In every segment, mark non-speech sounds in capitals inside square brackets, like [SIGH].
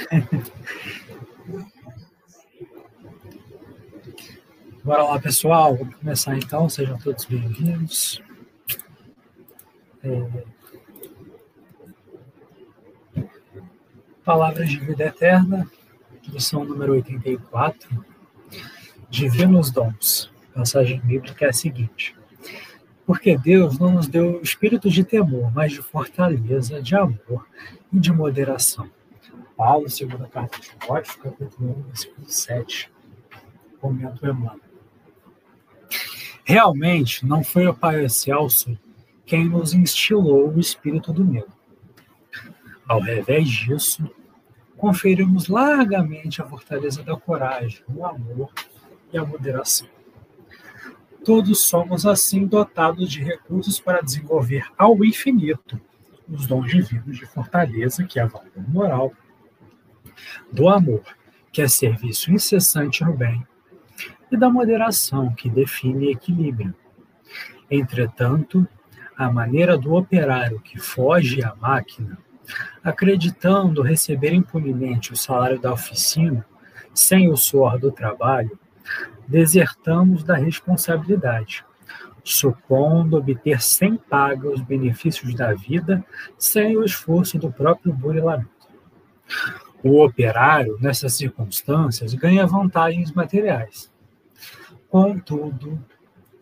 [LAUGHS] Bora lá, pessoal. Vamos começar então. Sejam todos bem-vindos. É... Palavras de Vida Eterna, lição número 84. Divinos Dons. Passagem bíblica é a seguinte. Porque Deus não nos deu espírito de temor, mas de fortaleza, de amor e de moderação. Paulo, segunda carta de Timóteo, capítulo 1, versículo 7. Comento Emmanuel. Realmente, não foi o Pai Celso quem nos instilou o espírito do medo. Ao revés disso, conferimos largamente a fortaleza da coragem, o amor e a moderação. Todos somos assim dotados de recursos para desenvolver ao infinito os dons divinos de fortaleza, que é a valor moral, do amor, que é serviço incessante no bem, e da moderação, que define equilíbrio. Entretanto, a maneira do operário que foge à máquina, acreditando receber impunemente o salário da oficina, sem o suor do trabalho, desertamos da responsabilidade, supondo obter sem paga os benefícios da vida sem o esforço do próprio burilamento. O operário, nessas circunstâncias, ganha vantagens materiais. Contudo,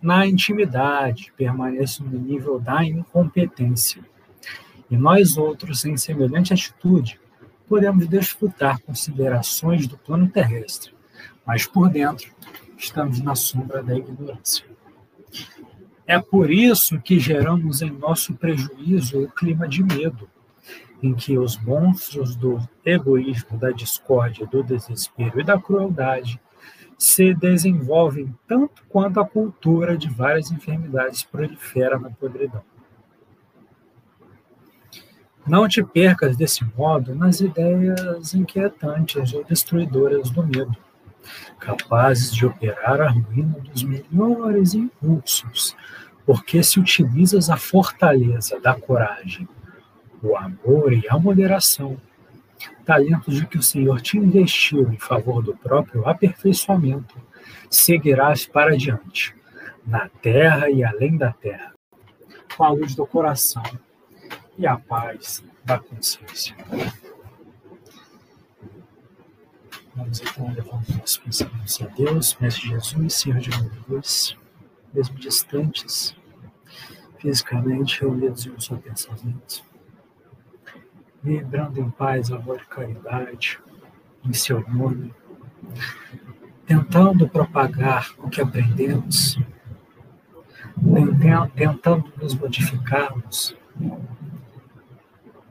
na intimidade, permanece no nível da incompetência. E nós outros, em semelhante atitude, podemos desfrutar considerações do plano terrestre, mas por dentro estamos na sombra da ignorância. É por isso que geramos em nosso prejuízo o clima de medo, em que os monstros do egoísmo, da discórdia, do desespero e da crueldade se desenvolvem tanto quanto a cultura de várias enfermidades prolifera na podridão. Não te percas desse modo nas ideias inquietantes ou destruidoras do medo capazes de operar a ruína dos melhores impulsos, porque se utilizas a fortaleza da coragem, o amor e a moderação, talentos de que o Senhor te investiu em favor do próprio aperfeiçoamento, seguirás para diante, na terra e além da terra, com a luz do coração e a paz da consciência. Vamos então levar nossos pensamentos a Deus, Mestre Jesus, Senhor de Deus, mesmo distantes, fisicamente reunidos em um só pensamento, vibrando em paz, amor e caridade, em seu nome, tentando propagar o que aprendemos, tentando nos modificarmos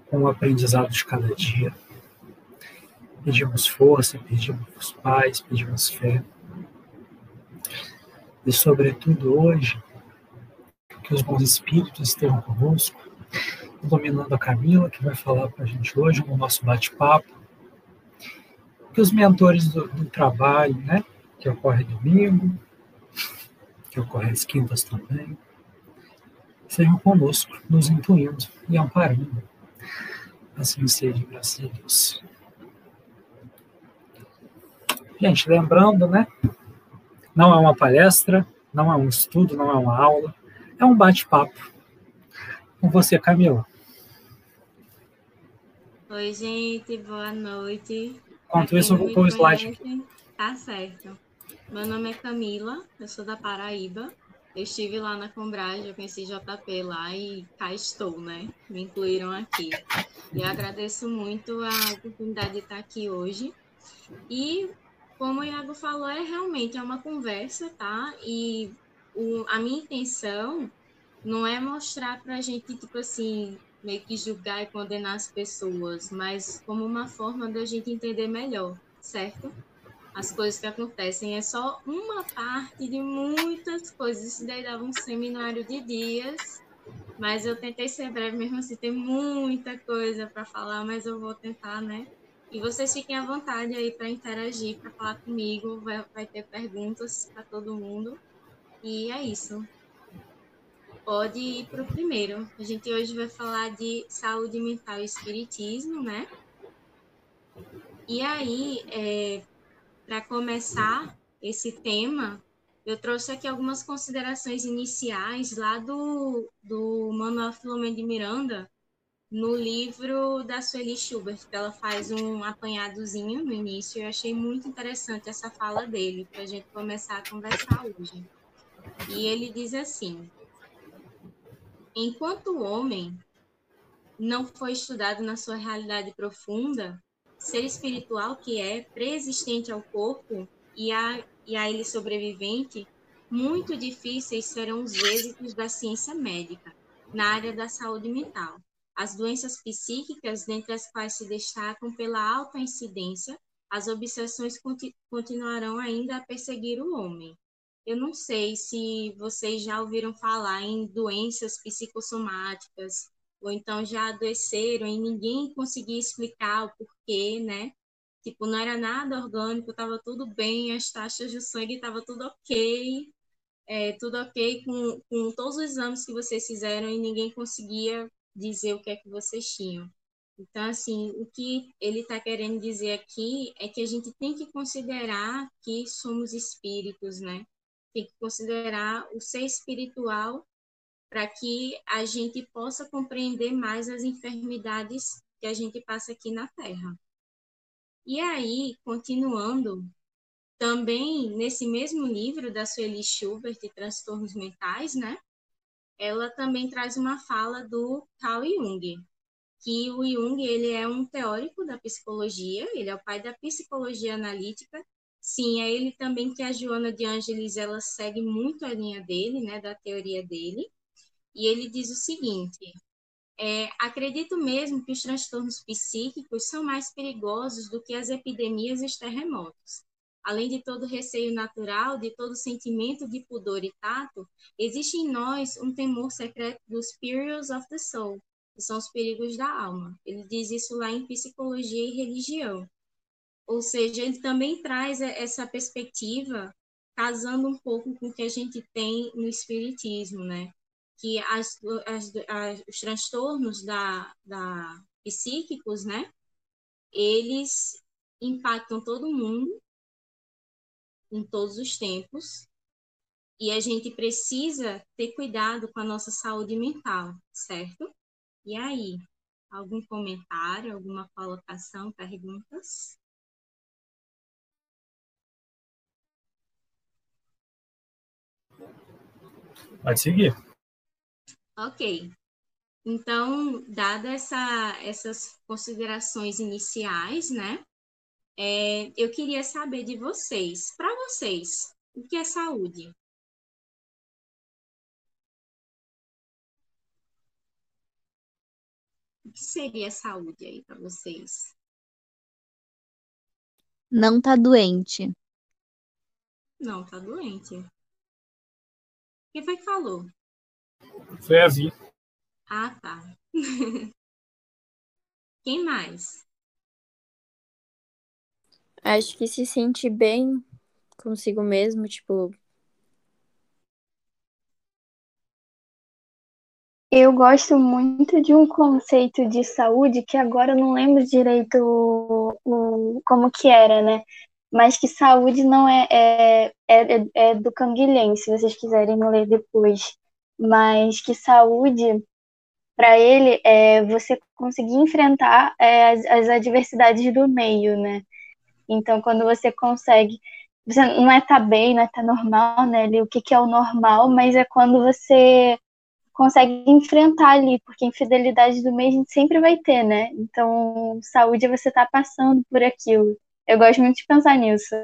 com o aprendizado de cada dia Pedimos força, pedimos paz, pedimos fé. E, sobretudo, hoje, que os bons espíritos estejam conosco, dominando a Camila, que vai falar para a gente hoje no nosso bate-papo. Que os mentores do, do trabalho, né, que ocorre domingo, que ocorre às quintas também, sejam conosco, nos intuindo e amparando. Assim seja, graças a Deus. Gente, lembrando, né? Não é uma palestra, não é um estudo, não é uma aula, é um bate-papo. Com você, Camila. Oi, gente, boa noite. Enquanto isso, eu vou pôr o slide aqui. Tá certo. Meu nome é Camila, eu sou da Paraíba. Eu estive lá na Combrage, eu conheci JP lá e cá estou, né? Me incluíram aqui. E eu agradeço muito a oportunidade de estar aqui hoje. E como o Iago falou, é realmente é uma conversa, tá? E o, a minha intenção não é mostrar para a gente, tipo assim, meio que julgar e condenar as pessoas, mas como uma forma da gente entender melhor, certo? As coisas que acontecem é só uma parte de muitas coisas. Isso daí dava um seminário de dias, mas eu tentei ser breve mesmo assim, tem muita coisa para falar, mas eu vou tentar, né? E vocês fiquem à vontade aí para interagir, para falar comigo, vai, vai ter perguntas para todo mundo. E é isso. Pode ir para o primeiro. A gente hoje vai falar de saúde mental e espiritismo, né? E aí, é, para começar esse tema, eu trouxe aqui algumas considerações iniciais lá do, do Manuel Filomeno de Miranda, no livro da Sueli Schubert, que ela faz um apanhadozinho no início. Eu achei muito interessante essa fala dele, para a gente começar a conversar hoje. E ele diz assim: Enquanto o homem não foi estudado na sua realidade profunda, ser espiritual que é, preexistente ao corpo e a, e a ele sobrevivente, muito difíceis serão os êxitos da ciência médica na área da saúde mental as doenças psíquicas, dentre as quais se destacam pela alta incidência, as obsessões continu continuarão ainda a perseguir o homem. Eu não sei se vocês já ouviram falar em doenças psicossomáticas, ou então já adoeceram e ninguém conseguia explicar o porquê, né? Tipo, não era nada orgânico, estava tudo bem, as taxas de sangue estavam tudo ok, é, tudo ok com, com todos os exames que vocês fizeram e ninguém conseguia dizer o que é que vocês tinham. Então, assim, o que ele está querendo dizer aqui é que a gente tem que considerar que somos espíritos, né? Tem que considerar o ser espiritual para que a gente possa compreender mais as enfermidades que a gente passa aqui na Terra. E aí, continuando, também nesse mesmo livro da Sueli Schubert, Transtornos Mentais, né? ela também traz uma fala do Carl Jung, que o Jung ele é um teórico da psicologia, ele é o pai da psicologia analítica. Sim, é ele também que a Joana de Angelis ela segue muito a linha dele, né, da teoria dele. E ele diz o seguinte: é, acredito mesmo que os transtornos psíquicos são mais perigosos do que as epidemias e os terremotos. Além de todo receio natural, de todo sentimento de pudor e tato, existe em nós um temor secreto dos perils of the soul, que são os perigos da alma. Ele diz isso lá em Psicologia e Religião. Ou seja, ele também traz essa perspectiva, casando um pouco com o que a gente tem no Espiritismo, né? Que as, as, as, os transtornos da, da psíquicos, né? Eles impactam todo mundo em todos os tempos. E a gente precisa ter cuidado com a nossa saúde mental, certo? E aí, algum comentário, alguma colocação, perguntas? Pode seguir. Ok. Então, dadas essa, essas considerações iniciais, né? É, eu queria saber de vocês, para vocês, o que é saúde? O que seria saúde aí para vocês? Não tá doente. Não tá doente. Quem foi que falou? Foi a Vi. Ah, tá. [LAUGHS] Quem mais? Acho que se sentir bem consigo mesmo, tipo. Eu gosto muito de um conceito de saúde que agora eu não lembro direito o, o, como que era, né? Mas que saúde não é, é, é, é do Canguilhem, se vocês quiserem ler depois. Mas que saúde, para ele, é você conseguir enfrentar é, as, as adversidades do meio, né? Então, quando você consegue, você não é tá bem, não é tá normal, né? Ali, o que, que é o normal, mas é quando você consegue enfrentar ali, porque infidelidade do meio a gente sempre vai ter, né? Então, saúde é você tá passando por aquilo. Eu gosto muito de pensar nisso.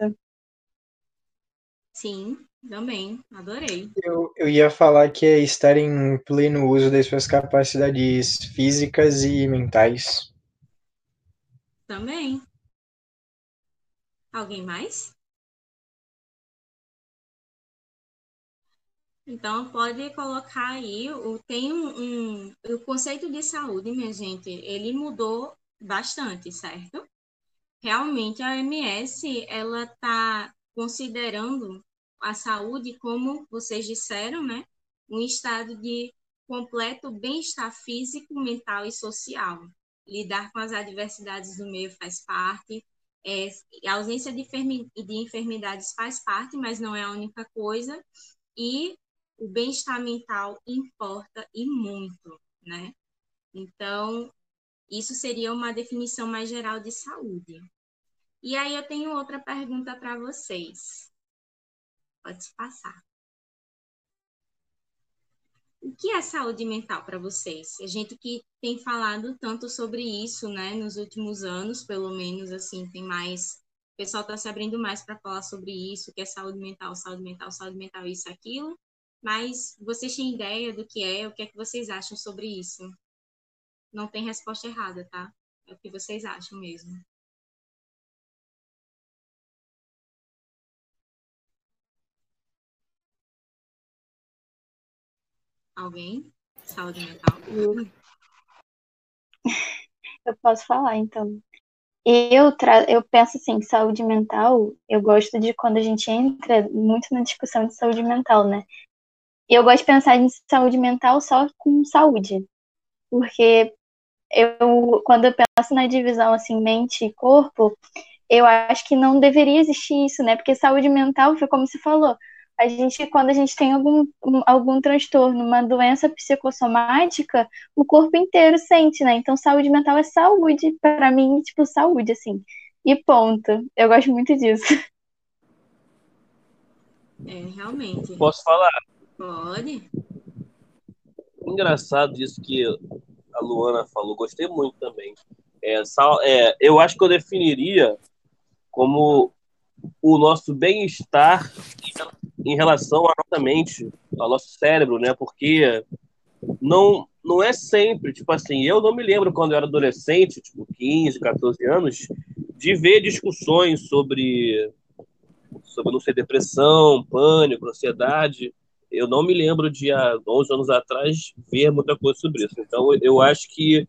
Sim, também, adorei. Eu, eu ia falar que é estar em pleno uso das suas capacidades físicas e mentais. Também, Alguém mais? Então, pode colocar aí, o, tem um, um, o conceito de saúde, minha gente, ele mudou bastante, certo? Realmente, a OMS, ela está considerando a saúde, como vocês disseram, né? Um estado de completo bem-estar físico, mental e social. Lidar com as adversidades do meio faz parte, é, a ausência de, de enfermidades faz parte, mas não é a única coisa, e o bem-estar mental importa e muito, né? Então, isso seria uma definição mais geral de saúde. E aí eu tenho outra pergunta para vocês. Pode passar. O que é saúde mental para vocês? A gente que tem falado tanto sobre isso, né, nos últimos anos, pelo menos assim, tem mais o pessoal está se abrindo mais para falar sobre isso, que é saúde mental, saúde mental, saúde mental, isso, aquilo. Mas vocês têm ideia do que é? O que é que vocês acham sobre isso? Não tem resposta errada, tá? É o que vocês acham mesmo. Alguém? Saúde mental? Eu posso falar, então. Eu, tra... eu penso assim, saúde mental, eu gosto de quando a gente entra muito na discussão de saúde mental, né? Eu gosto de pensar em saúde mental só com saúde. Porque eu, quando eu penso na divisão assim, mente e corpo, eu acho que não deveria existir isso, né? Porque saúde mental foi como você falou, a gente, quando a gente tem algum, algum transtorno, uma doença psicossomática, o corpo inteiro sente, né? Então, saúde mental é saúde, para mim, tipo, saúde, assim. E ponto. Eu gosto muito disso. [LAUGHS] É, realmente. Posso falar? Pode. Engraçado isso que a Luana falou, gostei muito também. É, é, eu acho que eu definiria como o nosso bem-estar em relação à nossa mente, ao nosso cérebro, né? Porque não não é sempre, tipo assim, eu não me lembro quando eu era adolescente, tipo 15, 14 anos, de ver discussões sobre sobre não sei depressão, pânico, ansiedade. Eu não me lembro de há 11 anos atrás ver muita coisa sobre isso. Então eu acho que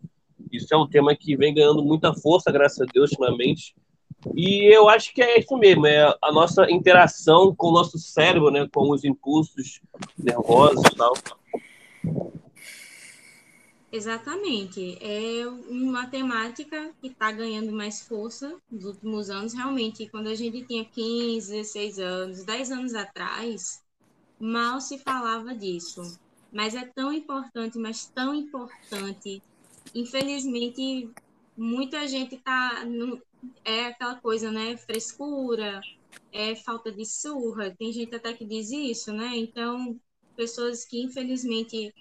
isso é um tema que vem ganhando muita força, graças a Deus, ultimamente, e eu acho que é isso mesmo, é a nossa interação com o nosso cérebro, né, com os impulsos nervosos e tal. Exatamente. É uma temática que está ganhando mais força nos últimos anos. Realmente, quando a gente tinha 15, 16 anos, 10 anos atrás, mal se falava disso. Mas é tão importante, mas tão importante. Infelizmente, muita gente está é aquela coisa, né? Frescura, é falta de surra. Tem gente até que diz isso, né? Então, pessoas que infelizmente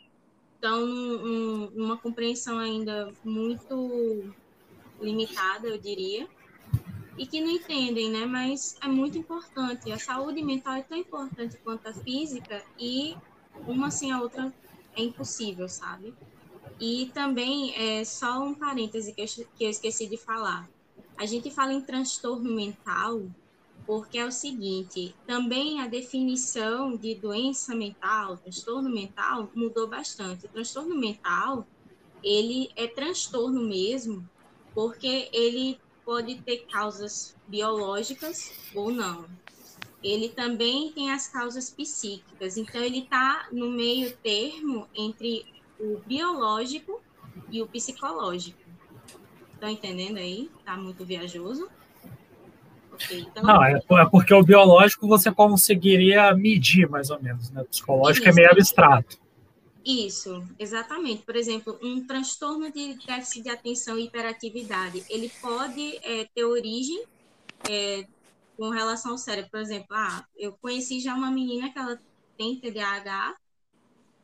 estão num, numa compreensão ainda muito limitada, eu diria, e que não entendem, né? Mas é muito importante. A saúde mental é tão importante quanto a física e uma sem a outra é impossível, sabe? E também, é, só um parêntese que eu, que eu esqueci de falar. A gente fala em transtorno mental porque é o seguinte, também a definição de doença mental, transtorno mental, mudou bastante. O transtorno mental, ele é transtorno mesmo, porque ele pode ter causas biológicas ou não. Ele também tem as causas psíquicas, então ele está no meio termo entre o biológico e o psicológico. Estão entendendo aí? Tá muito viajoso? Okay, então... Não, é, é, porque o biológico você conseguiria medir, mais ou menos, né? O psicológico Isso. é meio abstrato. Isso, exatamente. Por exemplo, um transtorno de déficit de atenção e hiperatividade, ele pode é, ter origem é, com relação ao cérebro. Por exemplo, ah, eu conheci já uma menina que ela tem TDAH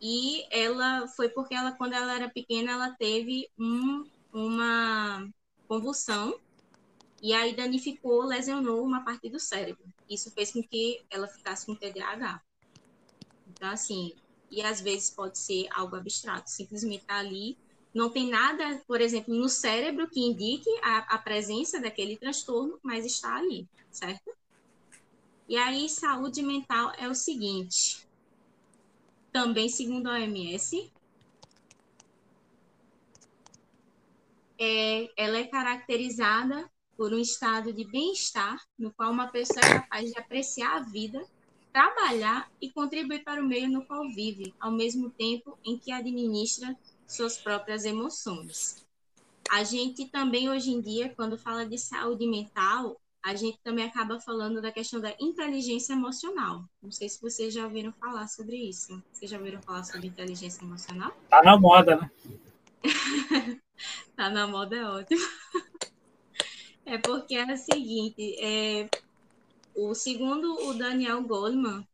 e ela foi porque ela, quando ela era pequena, ela teve um uma convulsão e aí danificou, lesionou uma parte do cérebro. Isso fez com que ela ficasse com TDAH. Então, assim, e às vezes pode ser algo abstrato, simplesmente tá ali, não tem nada, por exemplo, no cérebro que indique a, a presença daquele transtorno, mas está ali, certo? E aí, saúde mental é o seguinte, também segundo a OMS, é, ela é caracterizada por um estado de bem-estar, no qual uma pessoa é capaz de apreciar a vida, trabalhar e contribuir para o meio no qual vive, ao mesmo tempo em que administra suas próprias emoções. a gente também, hoje em dia, quando fala de saúde mental, a gente também acaba falando da questão da inteligência emocional. Não sei se vocês já ouviram falar sobre isso. Vocês já ouviram falar sobre inteligência emocional? Tá na moda, né? [LAUGHS] tá na moda é ótimo. É porque é o seguinte, é, o segundo o Daniel Goleman,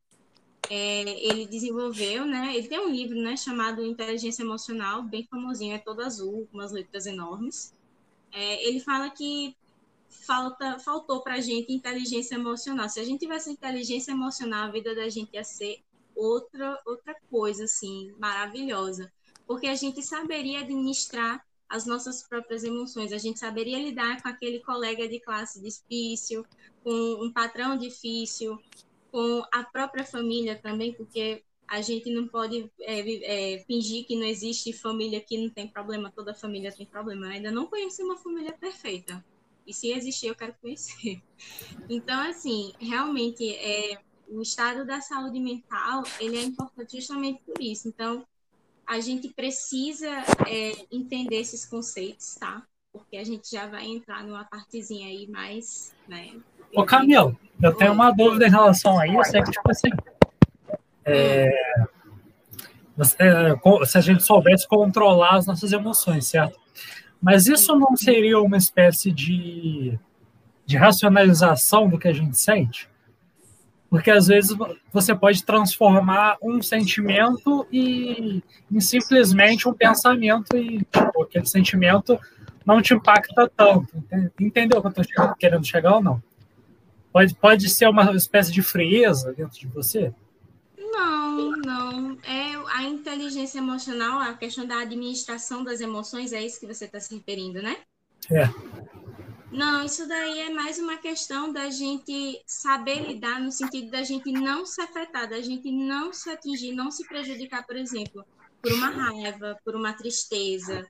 é, ele desenvolveu, né? Ele tem um livro, né, chamado Inteligência Emocional, bem famosinho, é todo azul, com umas letras enormes. É, ele fala que falta, faltou para a gente inteligência emocional. Se a gente tivesse inteligência emocional, a vida da gente ia ser outra outra coisa, assim, maravilhosa, porque a gente saberia administrar as nossas próprias emoções, a gente saberia lidar com aquele colega de classe difícil, com um patrão difícil, com a própria família também, porque a gente não pode é, é, fingir que não existe família que não tem problema, toda família tem problema. Eu ainda não conheci uma família perfeita. E se existir, eu quero conhecer. [LAUGHS] Então, assim, realmente, é, o estado da saúde mental, ele é importante justamente por isso. Então, a gente precisa é, entender esses conceitos, tá? Porque a gente já vai entrar numa partezinha aí mais, né? Ô, Camilo, eu tenho uma dúvida em relação a isso, é que, tipo assim, é, é se a gente soubesse controlar as nossas emoções, certo? Mas isso não seria uma espécie de, de racionalização do que a gente sente? Porque às vezes você pode transformar um sentimento e, em simplesmente um pensamento e tipo, aquele sentimento não te impacta tanto. Entendeu o que eu estou querendo chegar ou não? Pode, pode ser uma espécie de frieza dentro de você? Não, não. É a inteligência emocional, a questão da administração das emoções, é isso que você está se referindo, né? É. Não, isso daí é mais uma questão da gente saber lidar no sentido da gente não se afetar, da gente não se atingir, não se prejudicar, por exemplo, por uma raiva, por uma tristeza.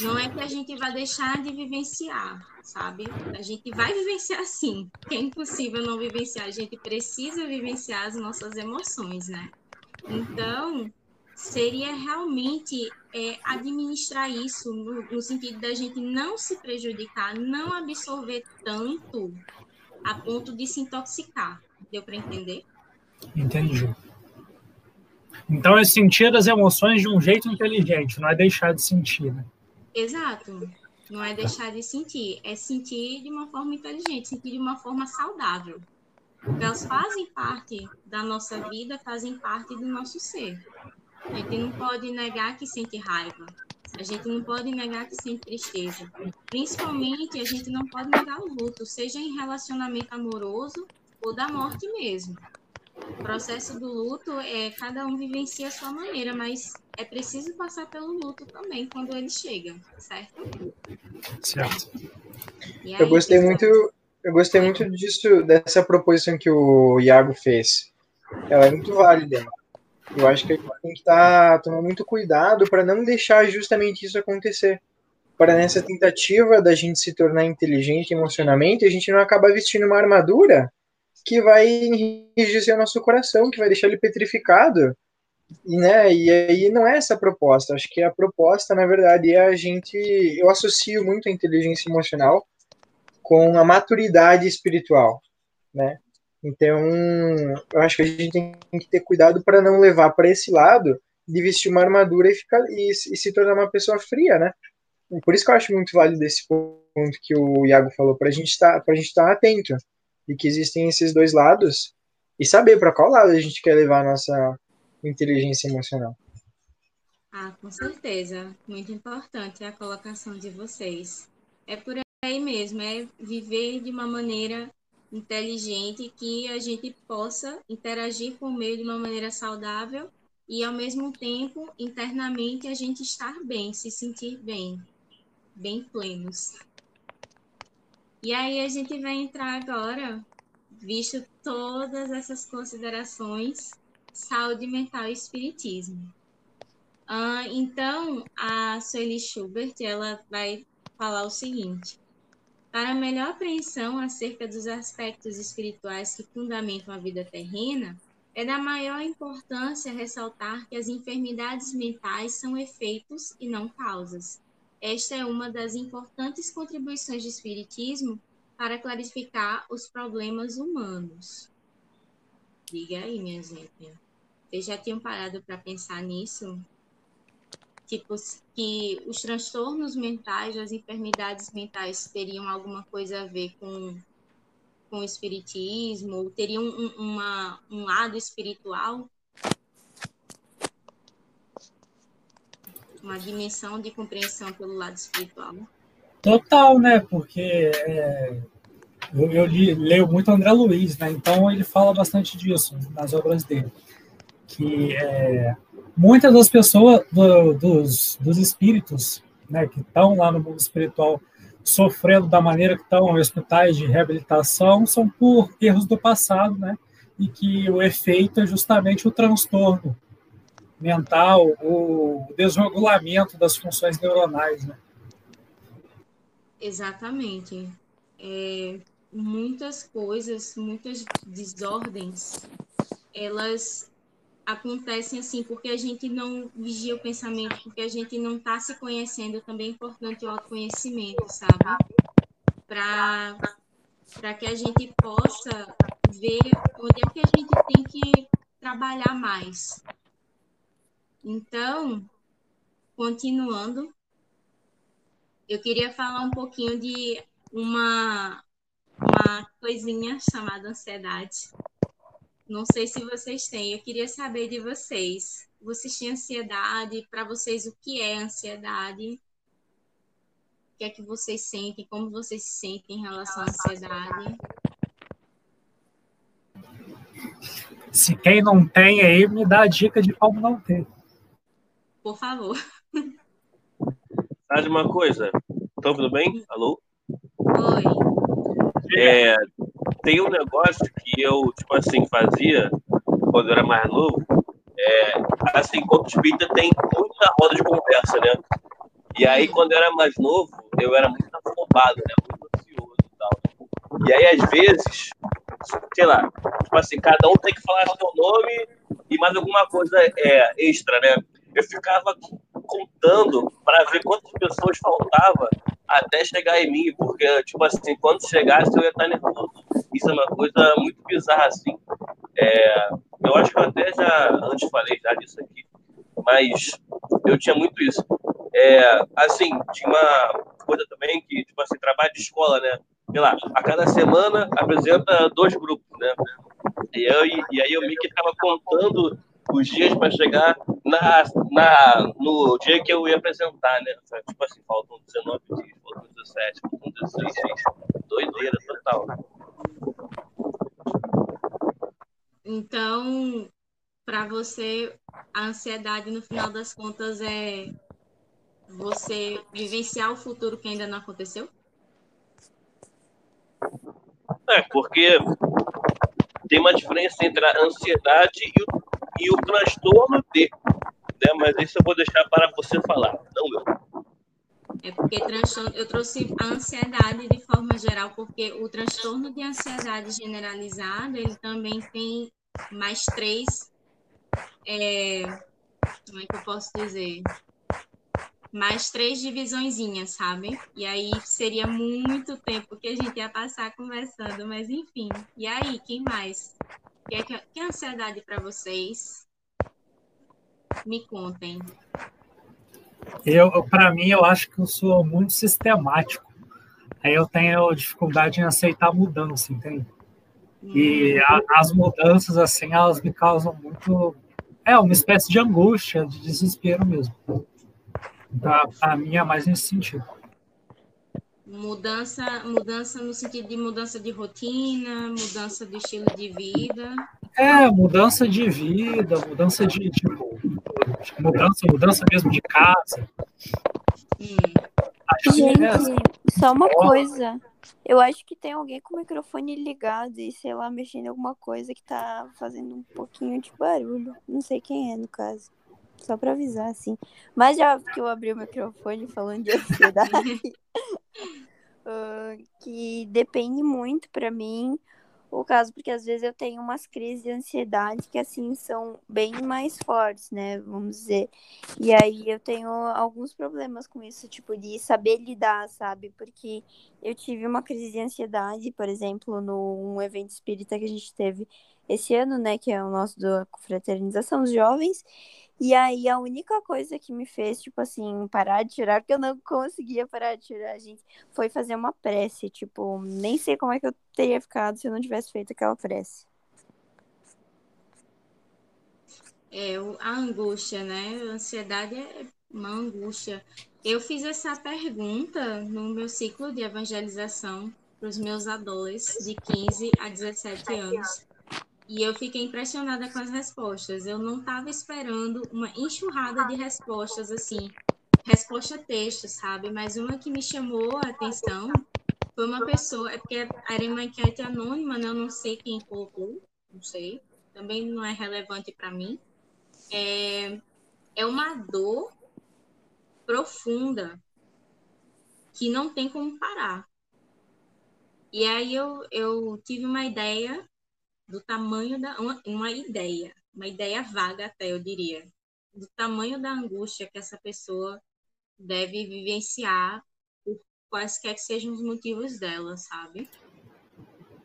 Não é que a gente vai deixar de vivenciar, sabe? A gente vai vivenciar sim, é impossível não vivenciar. A gente precisa vivenciar as nossas emoções, né? Então, seria realmente é, administrar isso no, no, sentido da gente não se prejudicar, não absorver tanto a ponto de se intoxicar. Deu para entender? Entendi. Então é sentir as emoções de um jeito inteligente, não é deixar de sentir, né? Exato. Não é deixar de sentir, é sentir de uma forma inteligente, sentir de uma forma saudável. Porque elas fazem parte da nossa vida, fazem parte do nosso ser. A gente não pode negar que sente raiva. A gente não pode negar que sente tristeza. Principalmente, a gente não pode negar o luto, seja em relacionamento amoroso ou da morte mesmo. O processo do luto é cada um vivencia a sua maneira, mas é preciso passar pelo luto também quando ele chega, certo? Certo. Aí, eu gostei muito, eu gostei muito disso dessa proposição que o Iago fez. Ela é muito válida. Eu acho que a gente tem que estar tá, tomando muito cuidado para não deixar justamente isso acontecer. Para nessa tentativa da gente se tornar inteligente emocionalmente, a gente não acaba vestindo uma armadura que vai enrijecer o nosso coração, que vai deixar ele petrificado. E, né, e aí não é essa a proposta. Acho que a proposta, na verdade, é a gente. Eu associo muito a inteligência emocional com a maturidade espiritual, né? Então, eu acho que a gente tem que ter cuidado para não levar para esse lado de vestir uma armadura e, ficar, e, e, se tornar uma pessoa fria, né? Por isso que eu acho muito válido esse ponto que o Iago falou, para gente tá, a gente estar tá atento de que existem esses dois lados e saber para qual lado a gente quer levar a nossa inteligência emocional. Ah, com certeza. Muito importante a colocação de vocês. É por aí mesmo, é viver de uma maneira inteligente que a gente possa interagir com o meio de uma maneira saudável e, ao mesmo tempo, internamente a gente estar bem, se sentir bem, bem plenos. E aí a gente vai entrar agora, visto todas essas considerações, saúde mental e espiritismo. Uh, então, a Sueli Schubert, ela vai falar o seguinte. Para melhor apreensão acerca dos aspectos espirituais que fundamentam a vida terrena, é da maior importância ressaltar que as enfermidades mentais são efeitos e não causas. esta é uma das importantes contribuições do Espiritismo para clarificar os problemas humanos. Diga aí, minha gente. Vocês já tinham parado para pensar nisso? Tipo, que os transtornos mentais, as enfermidades mentais teriam alguma coisa a ver com, com o espiritismo? Ou teriam um, uma, um lado espiritual? Uma dimensão de compreensão pelo lado espiritual? Total, né? Porque é, eu, eu li, leio muito André Luiz, né? Então ele fala bastante disso nas obras dele. Que é, muitas das pessoas, do, dos, dos espíritos, né, que estão lá no mundo espiritual sofrendo da maneira que estão em hospitais de reabilitação, são por erros do passado, né? E que o efeito é justamente o transtorno mental, o desregulamento das funções neuronais, né? Exatamente. É, muitas coisas, muitas desordens, elas acontecem assim porque a gente não vigia o pensamento, porque a gente não está se conhecendo. Também é importante o autoconhecimento, sabe? Para que a gente possa ver onde é que a gente tem que trabalhar mais. Então, continuando, eu queria falar um pouquinho de uma, uma coisinha chamada ansiedade. Não sei se vocês têm, eu queria saber de vocês. Vocês têm ansiedade? Para vocês, o que é ansiedade? O que é que vocês sentem? Como vocês se sentem em relação à ansiedade? Se quem não tem aí, me dá a dica de como não ter. Por favor. Sabe uma coisa? Estão tudo bem? Alô? Oi. É, tem um negócio que eu, tipo assim, fazia quando eu era mais novo. É, assim, como espírita tem muita roda de conversa, né? E aí, quando eu era mais novo, eu era muito afobado, né? Muito ansioso e tal. E aí, às vezes, sei lá, tipo assim, cada um tem que falar seu nome e mais alguma coisa é, extra, né? Eu ficava contando para ver quantas pessoas faltava até chegar em mim, porque, tipo assim, quando chegasse eu ia estar nervoso. Isso é uma coisa muito bizarra, assim. É, eu acho que eu até já, antes falei já disso aqui, mas eu tinha muito isso. É, assim, tinha uma coisa também que, tipo assim, trabalho de escola, né? Sei lá, a cada semana apresenta dois grupos, né? E, eu, e aí eu meio que ficava contando os dias para chegar na, na, no dia que eu ia apresentar, né? Tipo assim, faltam 19 dias, faltam 17, faltam 16 dias. Doideira total. Então, para você, a ansiedade, no final das contas, é você vivenciar o futuro que ainda não aconteceu? É, porque tem uma diferença entre a ansiedade e o e o transtorno de. Né? Mas isso eu vou deixar para você falar, não eu. É porque transtorno, eu trouxe a ansiedade de forma geral, porque o transtorno de ansiedade generalizado, ele também tem mais três, é, como é que eu posso dizer? Mais três divisõezinhas, sabe? E aí seria muito tempo que a gente ia passar conversando, mas enfim. E aí, quem mais? que é, que ansiedade para vocês? Me contem. Eu, para mim, eu acho que eu sou muito sistemático. Aí eu tenho dificuldade em aceitar mudança, entende? E a, as mudanças, assim, elas me causam muito. É, uma espécie de angústia, de desespero mesmo. Então, para mim, é mais nesse sentido. Mudança, mudança no sentido de mudança de rotina, mudança de estilo de vida. É, mudança de vida, mudança de, tipo, mudança, mudança mesmo de casa. Hum. Gente, é só uma coisa. Eu acho que tem alguém com o microfone ligado e, sei lá, mexendo em alguma coisa que tá fazendo um pouquinho de barulho. Não sei quem é, no caso. Só pra avisar, assim. Mas já que eu abri o microfone falando de ansiedade, uh, [LAUGHS] [LAUGHS] que depende muito para mim o caso, porque às vezes eu tenho umas crises de ansiedade que, assim, são bem mais fortes, né? Vamos dizer. E aí eu tenho alguns problemas com isso, tipo, de saber lidar, sabe? Porque eu tive uma crise de ansiedade, por exemplo, num evento espírita que a gente teve esse ano, né? Que é o nosso da Confraternização dos Jovens. E aí a única coisa que me fez, tipo assim, parar de chorar, porque eu não conseguia parar de chorar, gente, foi fazer uma prece. Tipo, nem sei como é que eu teria ficado se eu não tivesse feito aquela prece. É, a angústia, né? A ansiedade é uma angústia. Eu fiz essa pergunta no meu ciclo de evangelização para os meus adolescentes de 15 a 17 anos. E eu fiquei impressionada com as respostas. Eu não estava esperando uma enxurrada de respostas assim, resposta texto, sabe? Mas uma que me chamou a atenção foi uma pessoa, é porque era uma enquete anônima, né? Eu não sei quem colocou, não sei. Também não é relevante para mim. É, é uma dor profunda que não tem como parar. E aí eu, eu tive uma ideia do tamanho da uma, uma ideia, uma ideia vaga até eu diria, do tamanho da angústia que essa pessoa deve vivenciar por quaisquer que sejam os motivos dela, sabe?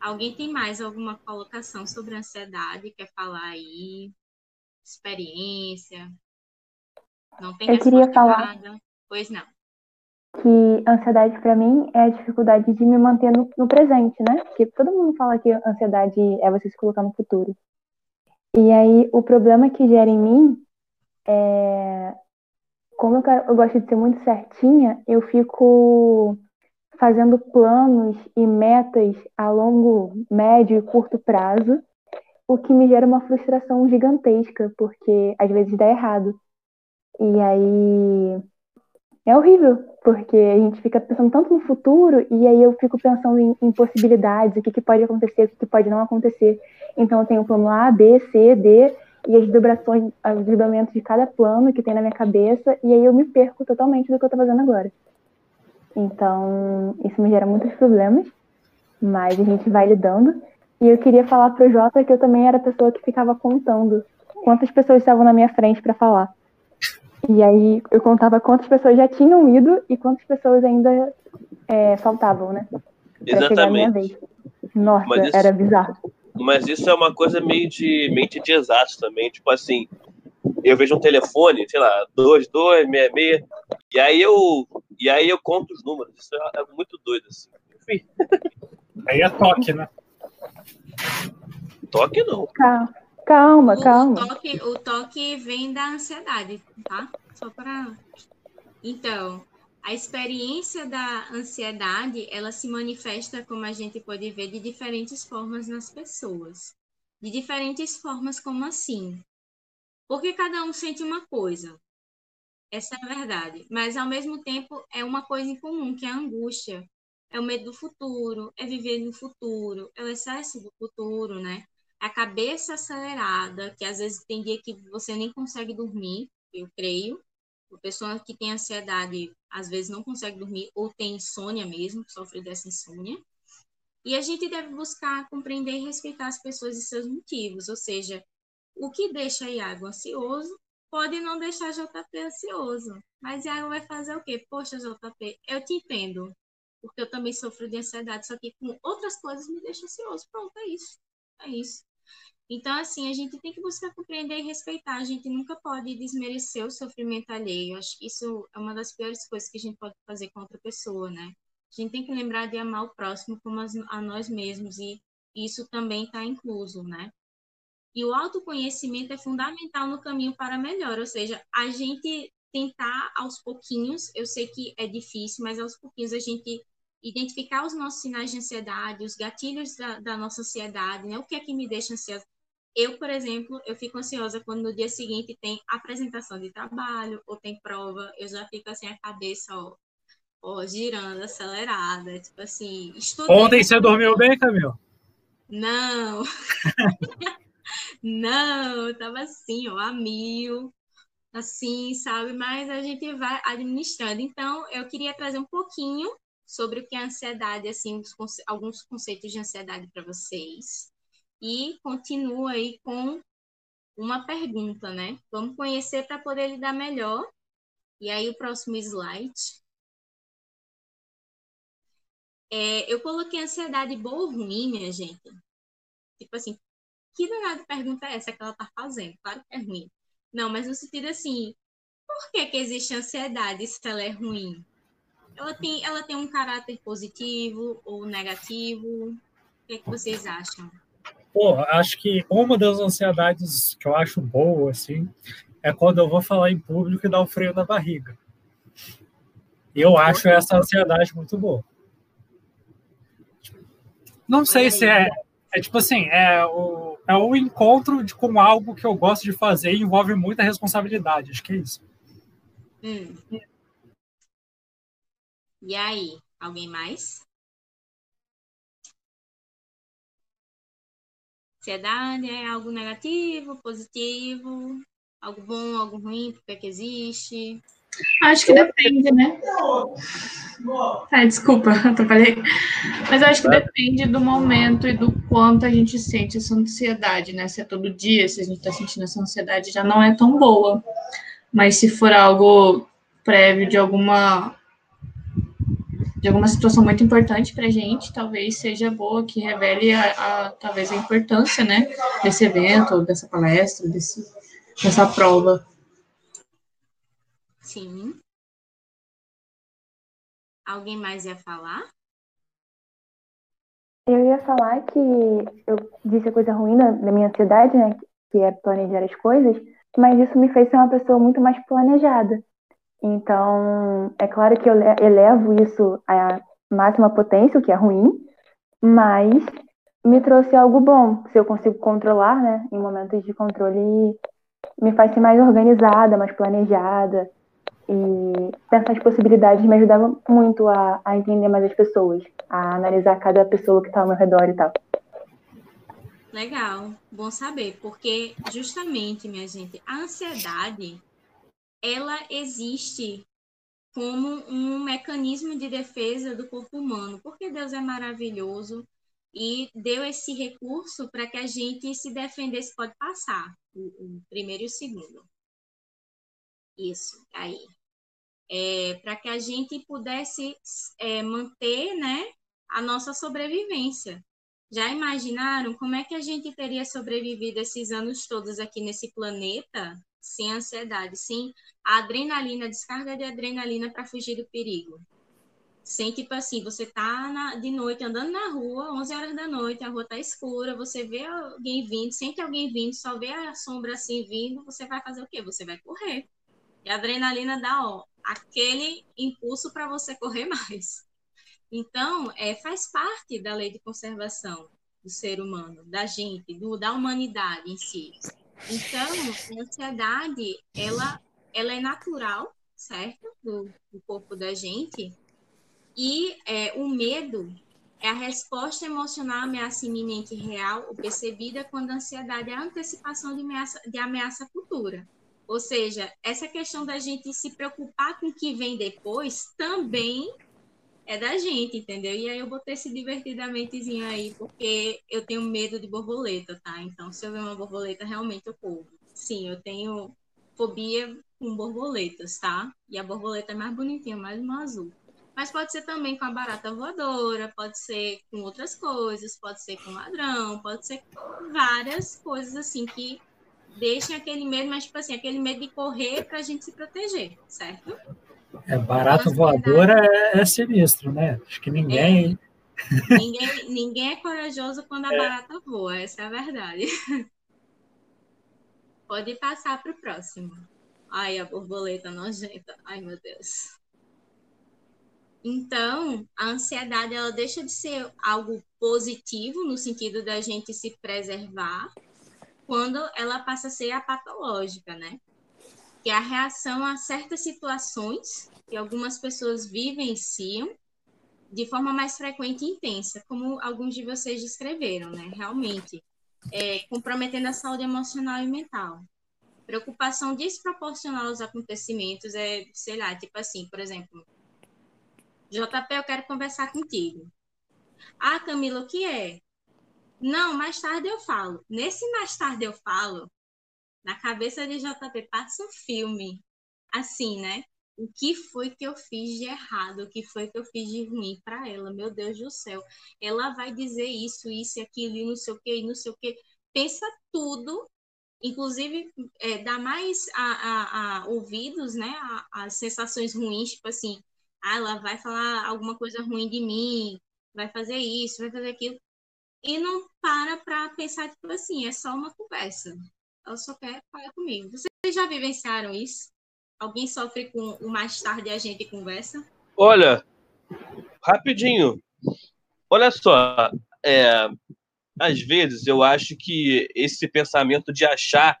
Alguém tem mais alguma colocação sobre ansiedade? Quer falar aí? Experiência? Não tem Eu queria falar. Nada? Pois não que ansiedade para mim é a dificuldade de me manter no, no, presente, né? Porque todo mundo fala que ansiedade é você se colocar no futuro. E aí o problema que gera em mim é como eu, quero, eu gosto de ser muito certinha, eu fico fazendo planos e metas a longo, médio e curto prazo, o que me gera uma frustração gigantesca, porque às vezes dá errado. E aí é horrível, porque a gente fica pensando tanto no futuro e aí eu fico pensando em, em possibilidades, o que, que, pode acontecer, o que, que, pode não acontecer. Então eu tenho o plano A, B, C, D e as desdobrações, os desdobramentos de cada plano que tem na minha cabeça e aí eu me perco totalmente do que eu estou fazendo agora. Então isso me gera muitos problemas, mas a gente vai lidando. E eu queria falar pro Jota que eu também era a pessoa que ficava contando quantas pessoas estavam na minha frente para falar. E aí eu contava quantas pessoas já tinham ido e quantas pessoas ainda é, faltavam, né? Exatamente. Nossa, isso, era bizarro. Mas isso é uma coisa meio de mente de exato também. Tipo assim, eu vejo um telefone, sei lá, 2266, e aí eu e aí eu conto os números. Isso é, é muito doido assim. Enfim. Aí é toque, né? Toque não. Calma. Calma, o calma. Toque, o toque vem da ansiedade, tá? Só para. Então, a experiência da ansiedade, ela se manifesta, como a gente pode ver, de diferentes formas nas pessoas. De diferentes formas, como assim? Porque cada um sente uma coisa. Essa é a verdade. Mas, ao mesmo tempo, é uma coisa em comum, que é a angústia. É o medo do futuro, é viver no futuro, é o excesso do futuro, né? A cabeça acelerada, que às vezes tem dia que você nem consegue dormir, eu creio. A pessoa que tem ansiedade às vezes não consegue dormir ou tem insônia mesmo, sofre dessa insônia. E a gente deve buscar compreender e respeitar as pessoas e seus motivos, ou seja, o que deixa Iago ansioso pode não deixar JP ansioso. Mas Iago vai fazer o quê? Poxa, JP, eu te entendo, porque eu também sofro de ansiedade, só que com outras coisas me deixa ansioso. Pronto, é isso. É isso. Então, assim, a gente tem que buscar compreender e respeitar. A gente nunca pode desmerecer o sofrimento alheio. Acho que isso é uma das piores coisas que a gente pode fazer com outra pessoa, né? A gente tem que lembrar de amar o próximo como a nós mesmos e isso também está incluso, né? E o autoconhecimento é fundamental no caminho para melhor, ou seja, a gente tentar aos pouquinhos, eu sei que é difícil, mas aos pouquinhos a gente identificar os nossos sinais de ansiedade, os gatilhos da, da nossa ansiedade, né? O que é que me deixa ansiosa? Eu, por exemplo, eu fico ansiosa quando no dia seguinte tem apresentação de trabalho ou tem prova, eu já fico assim a cabeça, ó, ó girando, acelerada, tipo assim, estudei. Ontem você dormiu bem, Camilo? Não. [LAUGHS] Não, eu tava assim, ó, a mil, assim, sabe? Mas a gente vai administrando. Então, eu queria trazer um pouquinho sobre o que é ansiedade, assim, alguns conceitos de ansiedade para vocês. E continuo aí com uma pergunta, né? Vamos conhecer para poder lidar melhor. E aí, o próximo slide. É, eu coloquei ansiedade boa ou ruim, minha gente. Tipo assim, que danada pergunta é essa que ela tá fazendo? Claro que é ruim. Não, mas no sentido assim, por que, que existe ansiedade se ela é ruim? Ela tem, ela tem um caráter positivo ou negativo? O que, é que vocês acham? Pô, acho que uma das ansiedades que eu acho boa, assim, é quando eu vou falar em público e dar o um freio na barriga. Eu acho essa ansiedade muito boa. Não sei se é. É tipo assim, é o, é o encontro de, com algo que eu gosto de fazer e envolve muita responsabilidade. Acho que é isso. Hum. E aí, alguém mais? Ansiedade é algo negativo, positivo, algo bom, algo ruim, por que, que existe? Acho que depende, né? Ah, desculpa, [LAUGHS] atrapalhei. Mas acho que depende do momento e do quanto a gente sente essa ansiedade, né? Se é todo dia, se a gente está sentindo essa ansiedade, já não é tão boa. Mas se for algo prévio de alguma de alguma situação muito importante para a gente, talvez seja boa que revele a, a, talvez a importância, né, desse evento, dessa palestra, desse, dessa prova. Sim. Alguém mais ia falar? Eu ia falar que eu disse a coisa ruim da, da minha ansiedade, né, que é planejar as coisas, mas isso me fez ser uma pessoa muito mais planejada. Então, é claro que eu elevo isso à máxima potência, o que é ruim, mas me trouxe algo bom. Se eu consigo controlar, né, em momentos de controle, me faz ser mais organizada, mais planejada. E pensar as possibilidades me ajudava muito a, a entender mais as pessoas, a analisar cada pessoa que está ao meu redor e tal. Legal, bom saber, porque justamente, minha gente, a ansiedade ela existe como um mecanismo de defesa do corpo humano, porque Deus é maravilhoso e deu esse recurso para que a gente se defendesse, pode passar, o, o primeiro e o segundo. Isso, aí. É, para que a gente pudesse é, manter né, a nossa sobrevivência. Já imaginaram como é que a gente teria sobrevivido esses anos todos aqui nesse planeta sem ansiedade, sem a adrenalina, descarga de adrenalina para fugir do perigo. Sem, tipo assim, você tá na, de noite andando na rua, 11 horas da noite, a rua tá escura, você vê alguém vindo, sente alguém vindo, só vê a sombra assim vindo, você vai fazer o quê? Você vai correr. E a adrenalina dá, ó, aquele impulso para você correr [LAUGHS] mais. Então, é, faz parte da lei de conservação do ser humano, da gente, do, da humanidade em si. Então, a ansiedade, ela, ela é natural, certo? Do, do corpo da gente. E é, o medo é a resposta emocional à ameaça iminente real ou percebida quando a ansiedade é a antecipação de ameaça, de ameaça futura. Ou seja, essa questão da gente se preocupar com o que vem depois também é da gente, entendeu? E aí eu botei esse divertidamentezinho aí, porque eu tenho medo de borboleta, tá? Então, se eu ver uma borboleta, realmente eu corro. Sim, eu tenho fobia com borboletas, tá? E a borboleta é mais bonitinha, mais uma azul. Mas pode ser também com a barata voadora, pode ser com outras coisas, pode ser com ladrão, pode ser com várias coisas assim que deixem aquele medo, mas tipo assim, aquele medo de correr para a gente se proteger, certo? É, barata voadora é, é, sinistro, né? Acho que ninguém... É. ninguém. Ninguém é corajoso quando a é. barata voa, essa é a verdade. [LAUGHS] Pode passar para o próximo. Ai, a borboleta nojenta. Ai, meu Deus. Então, a ansiedade ela deixa de ser algo positivo no sentido da gente se preservar, quando ela passa a ser a patológica, né? Que é a reação a certas situações que algumas pessoas vivenciam de forma mais frequente e intensa, como alguns de vocês descreveram, né? Realmente, é, comprometendo a saúde emocional e mental. Preocupação desproporcional aos acontecimentos é, sei lá, tipo assim, por exemplo, JP, eu quero conversar contigo. Ah, Camila, o que é? Não, mais tarde eu falo. Nesse mais tarde eu falo, na cabeça de JP passa um filme. Assim, né? O que foi que eu fiz de errado? O que foi que eu fiz de ruim para ela? Meu Deus do céu. Ela vai dizer isso, isso e aquilo, e não sei o que, e não sei o que. Pensa tudo inclusive é, dá mais a, a, a ouvidos, né, as sensações ruins, tipo assim, ah, ela vai falar alguma coisa ruim de mim, vai fazer isso, vai fazer aquilo, e não para para pensar, tipo assim, é só uma conversa. Ela só quer falar comigo. Vocês já vivenciaram isso? Alguém sofre com o mais tarde a gente conversa? Olha, rapidinho. Olha só, é, às vezes eu acho que esse pensamento de achar,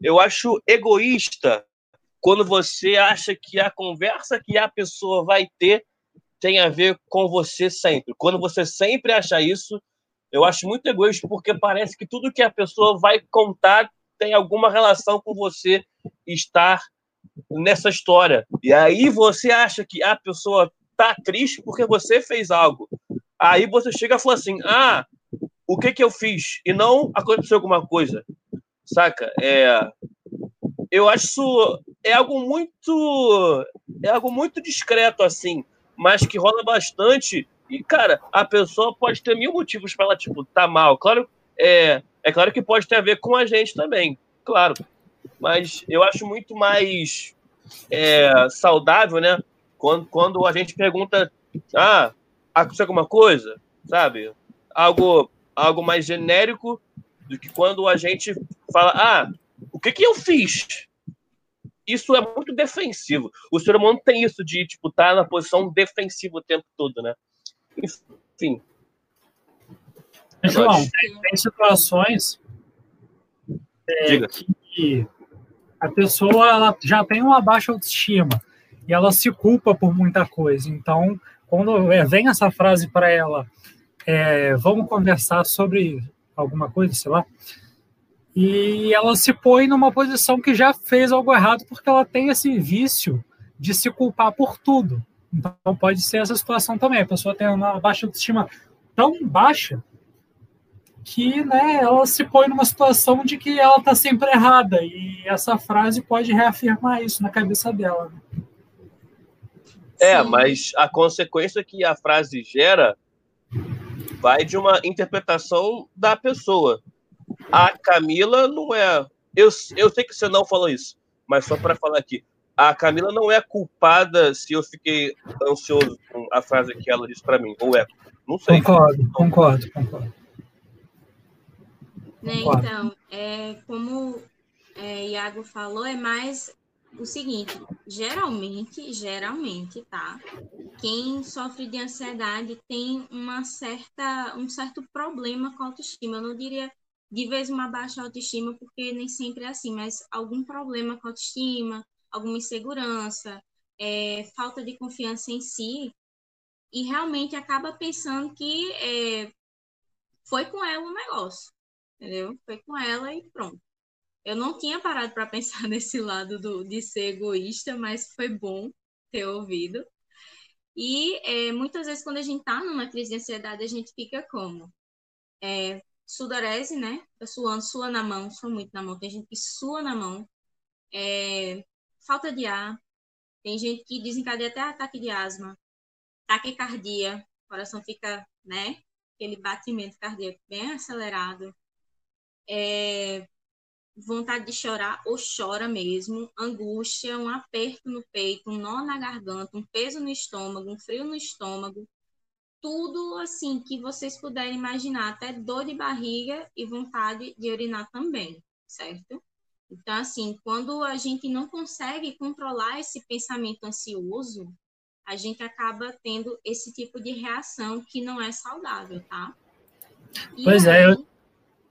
eu acho egoísta quando você acha que a conversa que a pessoa vai ter tem a ver com você sempre. Quando você sempre acha isso, eu acho muito egoísta porque parece que tudo que a pessoa vai contar tem alguma relação com você estar nessa história. E aí você acha que a pessoa tá triste porque você fez algo. Aí você chega e fala assim: "Ah, o que que eu fiz e não aconteceu alguma coisa, saca? É, eu acho é algo muito é algo muito discreto assim, mas que rola bastante e cara, a pessoa pode ter mil motivos para ela tipo tá mal, claro é é claro que pode ter a ver com a gente também, claro, mas eu acho muito mais é, saudável, né? Quando, quando a gente pergunta, ah, aconteceu alguma coisa, sabe? Algo algo mais genérico do que quando a gente fala, ah, o que, que eu fiz? Isso é muito defensivo. O ser humano tem isso de, tipo, estar tá na posição defensiva o tempo todo, né? Enfim. João, tem, tem situações é, que a pessoa ela já tem uma baixa autoestima e ela se culpa por muita coisa. Então, quando é, vem essa frase para ela, é, vamos conversar sobre alguma coisa, sei lá. E ela se põe numa posição que já fez algo errado porque ela tem esse vício de se culpar por tudo. Então pode ser essa situação também. A pessoa tem uma baixa autoestima tão baixa que né, ela se põe numa situação de que ela está sempre errada. E essa frase pode reafirmar isso na cabeça dela. Né? É, mas a consequência que a frase gera vai de uma interpretação da pessoa. A Camila não é. Eu, eu sei que você não falou isso, mas só para falar aqui. A Camila não é culpada se eu fiquei ansioso com a frase que ela disse para mim, ou é? Não sei. Concordo, concordo, concordo. Né, então, é, como é, Iago falou, é mais o seguinte, geralmente, geralmente, tá? Quem sofre de ansiedade tem uma certa, um certo problema com a autoestima. Eu não diria de vez uma baixa autoestima, porque nem sempre é assim, mas algum problema com a autoestima, alguma insegurança, é, falta de confiança em si, e realmente acaba pensando que é, foi com ela o negócio, entendeu? Foi com ela e pronto. Eu não tinha parado para pensar [LAUGHS] nesse lado do, de ser egoísta, mas foi bom ter ouvido. E é, muitas vezes, quando a gente está numa crise de ansiedade, a gente fica como? É, sudorese, né? Tá suando, sua na mão, sua muito na mão. Tem gente que sua na mão. É, falta de ar. Tem gente que desencadeia até ataque de asma. Taquicardia. O coração fica, né? Aquele batimento cardíaco bem acelerado. É, vontade de chorar ou chora mesmo, angústia, um aperto no peito, um nó na garganta, um peso no estômago, um frio no estômago, tudo assim que vocês puderem imaginar, até dor de barriga e vontade de urinar também, certo? Então, assim, quando a gente não consegue controlar esse pensamento ansioso, a gente acaba tendo esse tipo de reação que não é saudável, tá? E pois aí, é, eu,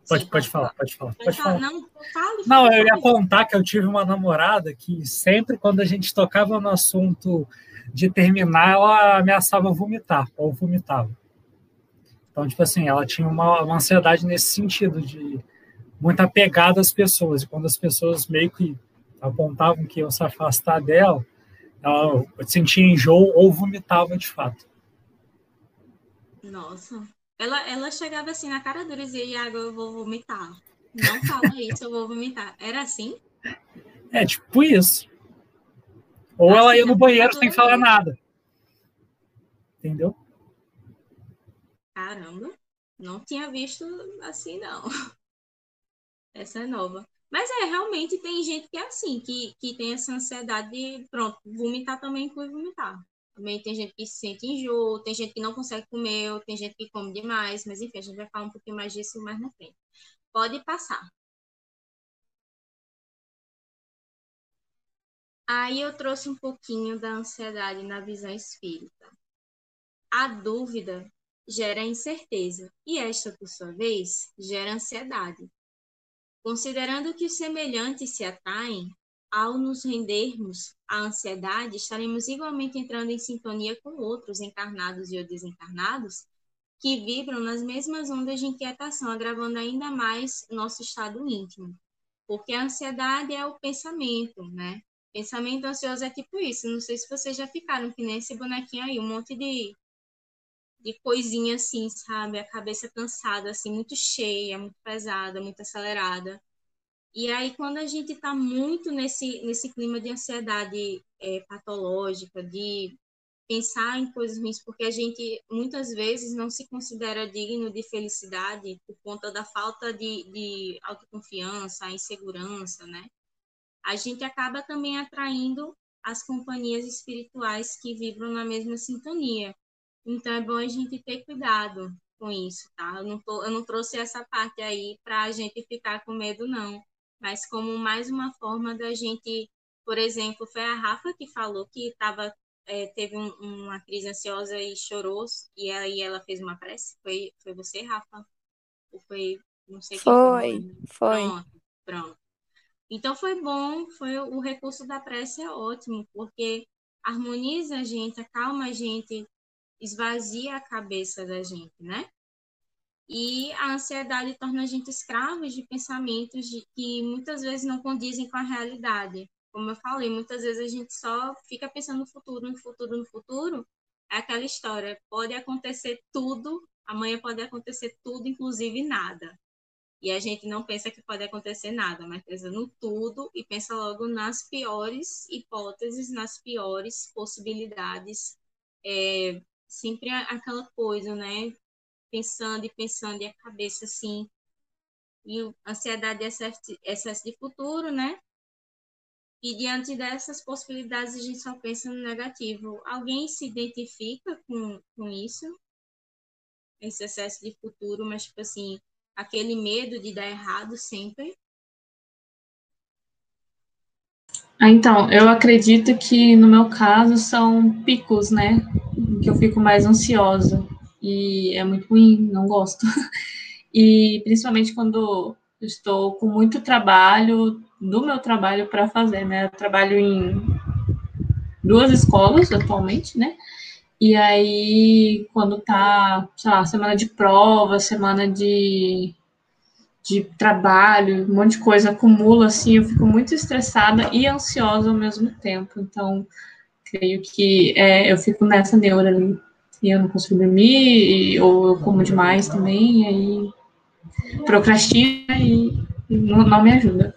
Pode, pode falar, pode falar. Pode, falar. Não, não, eu ia contar que eu tive uma namorada que sempre quando a gente tocava no assunto de terminar, ela ameaçava vomitar, ou vomitava. Então, tipo assim, ela tinha uma, uma ansiedade nesse sentido, de muito apegada às pessoas. E quando as pessoas meio que apontavam que iam se afastar dela, Ela sentia enjoo ou vomitava de fato. Nossa. Ela, ela chegava assim na cara dura e dizia, Iago, eu vou vomitar. Não fala [LAUGHS] isso, eu vou vomitar. Era assim? É, tipo isso. Ou Nossa, ela ia no banheiro sem falar nada. Entendeu? Caramba. Não tinha visto assim, não. Essa é nova. Mas é, realmente tem gente que é assim, que, que tem essa ansiedade de, pronto, vomitar também inclui vomitar. Também tem gente que se sente enjoo, tem gente que não consegue comer, tem gente que come demais, mas enfim, a gente vai falar um pouquinho mais disso mais na frente. Pode passar. Aí eu trouxe um pouquinho da ansiedade na visão espírita. A dúvida gera incerteza, e esta, por sua vez, gera ansiedade. Considerando que os semelhantes se atraem, ao nos rendermos à ansiedade, estaremos igualmente entrando em sintonia com outros encarnados e ou desencarnados que vibram nas mesmas ondas de inquietação, agravando ainda mais nosso estado íntimo. Porque a ansiedade é o pensamento, né? Pensamento ansioso é tipo isso. Não sei se vocês já ficaram que nem esse bonequinho aí, um monte de, de coisinha assim, sabe? A cabeça cansada, assim, muito cheia, muito pesada, muito acelerada. E aí, quando a gente está muito nesse, nesse clima de ansiedade é, patológica, de pensar em coisas ruins, porque a gente muitas vezes não se considera digno de felicidade por conta da falta de, de autoconfiança, insegurança, né? A gente acaba também atraindo as companhias espirituais que vibram na mesma sintonia. Então é bom a gente ter cuidado com isso, tá? Eu não, tô, eu não trouxe essa parte aí para a gente ficar com medo, não mas como mais uma forma da gente, por exemplo, foi a Rafa que falou que tava, é, teve um, uma crise ansiosa e chorou, e aí ela fez uma prece. Foi, foi você, Rafa? Ou foi, não sei Foi, foi. Pronto, pronto. Então foi bom, foi o recurso da prece é ótimo, porque harmoniza a gente, acalma a gente, esvazia a cabeça da gente, né? E a ansiedade torna a gente escravos de pensamentos de, que muitas vezes não condizem com a realidade. Como eu falei, muitas vezes a gente só fica pensando no futuro, no futuro, no futuro. É aquela história, pode acontecer tudo, amanhã pode acontecer tudo, inclusive nada. E a gente não pensa que pode acontecer nada, mas pensa no tudo e pensa logo nas piores hipóteses, nas piores possibilidades. É sempre aquela coisa, né? Pensando e pensando, e a cabeça assim. E ansiedade é excesso, excesso de futuro, né? E diante dessas possibilidades, a gente só pensa no negativo. Alguém se identifica com, com isso? Esse excesso de futuro, mas, tipo assim, aquele medo de dar errado sempre? Ah, então, eu acredito que no meu caso são picos, né? Que eu fico mais ansiosa e é muito ruim, não gosto. [LAUGHS] E principalmente quando estou com muito trabalho, do meu trabalho para fazer, né? Eu trabalho em duas escolas atualmente, né? E aí, quando tá, sei lá, semana de prova, semana de, de trabalho, um monte de coisa acumula, assim, eu fico muito estressada e ansiosa ao mesmo tempo. Então, creio que é, eu fico nessa neura ali e eu não consigo dormir, ou eu como demais também, e aí procrastina e não, não me ajuda.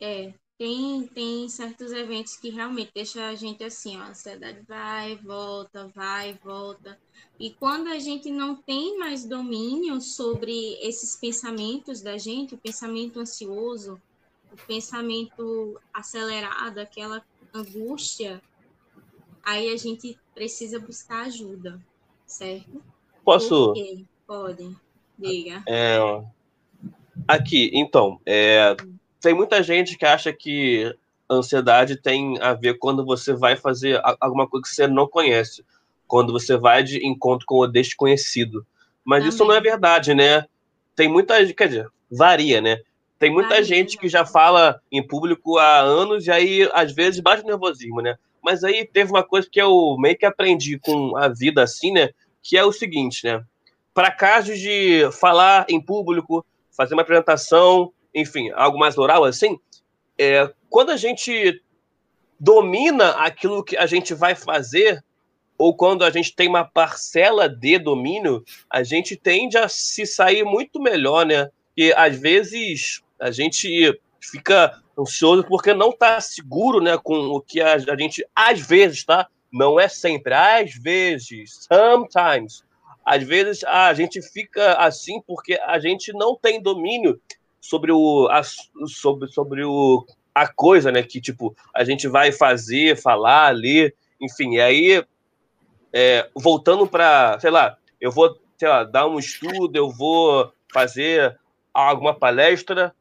É, tem, tem certos eventos que realmente deixam a gente assim, ó, a ansiedade vai, volta, vai, volta. E quando a gente não tem mais domínio sobre esses pensamentos da gente, o pensamento ansioso, o pensamento acelerado, aquela angústia, aí a gente precisa buscar ajuda, certo? Posso? Pode, diga. É, aqui, então, é, tem muita gente que acha que ansiedade tem a ver quando você vai fazer alguma coisa que você não conhece, quando você vai de encontro com o desconhecido. Mas Também. isso não é verdade, né? Tem muita, quer dizer, varia, né? Tem muita varia, gente que já fala em público há anos e aí às vezes bate nervosismo, né? Mas aí teve uma coisa que eu meio que aprendi com a vida assim, né? Que é o seguinte, né? Para casos de falar em público, fazer uma apresentação, enfim, algo mais oral assim, é, quando a gente domina aquilo que a gente vai fazer, ou quando a gente tem uma parcela de domínio, a gente tende a se sair muito melhor, né? E às vezes a gente fica ansioso porque não está seguro, né, com o que a, a gente às vezes, tá? Não é sempre, às vezes, sometimes. Às vezes a gente fica assim porque a gente não tem domínio sobre o a, sobre, sobre o a coisa, né, que tipo a gente vai fazer, falar, ler, enfim. E aí é, voltando para, sei lá, eu vou lá, dar um estudo, eu vou fazer alguma palestra.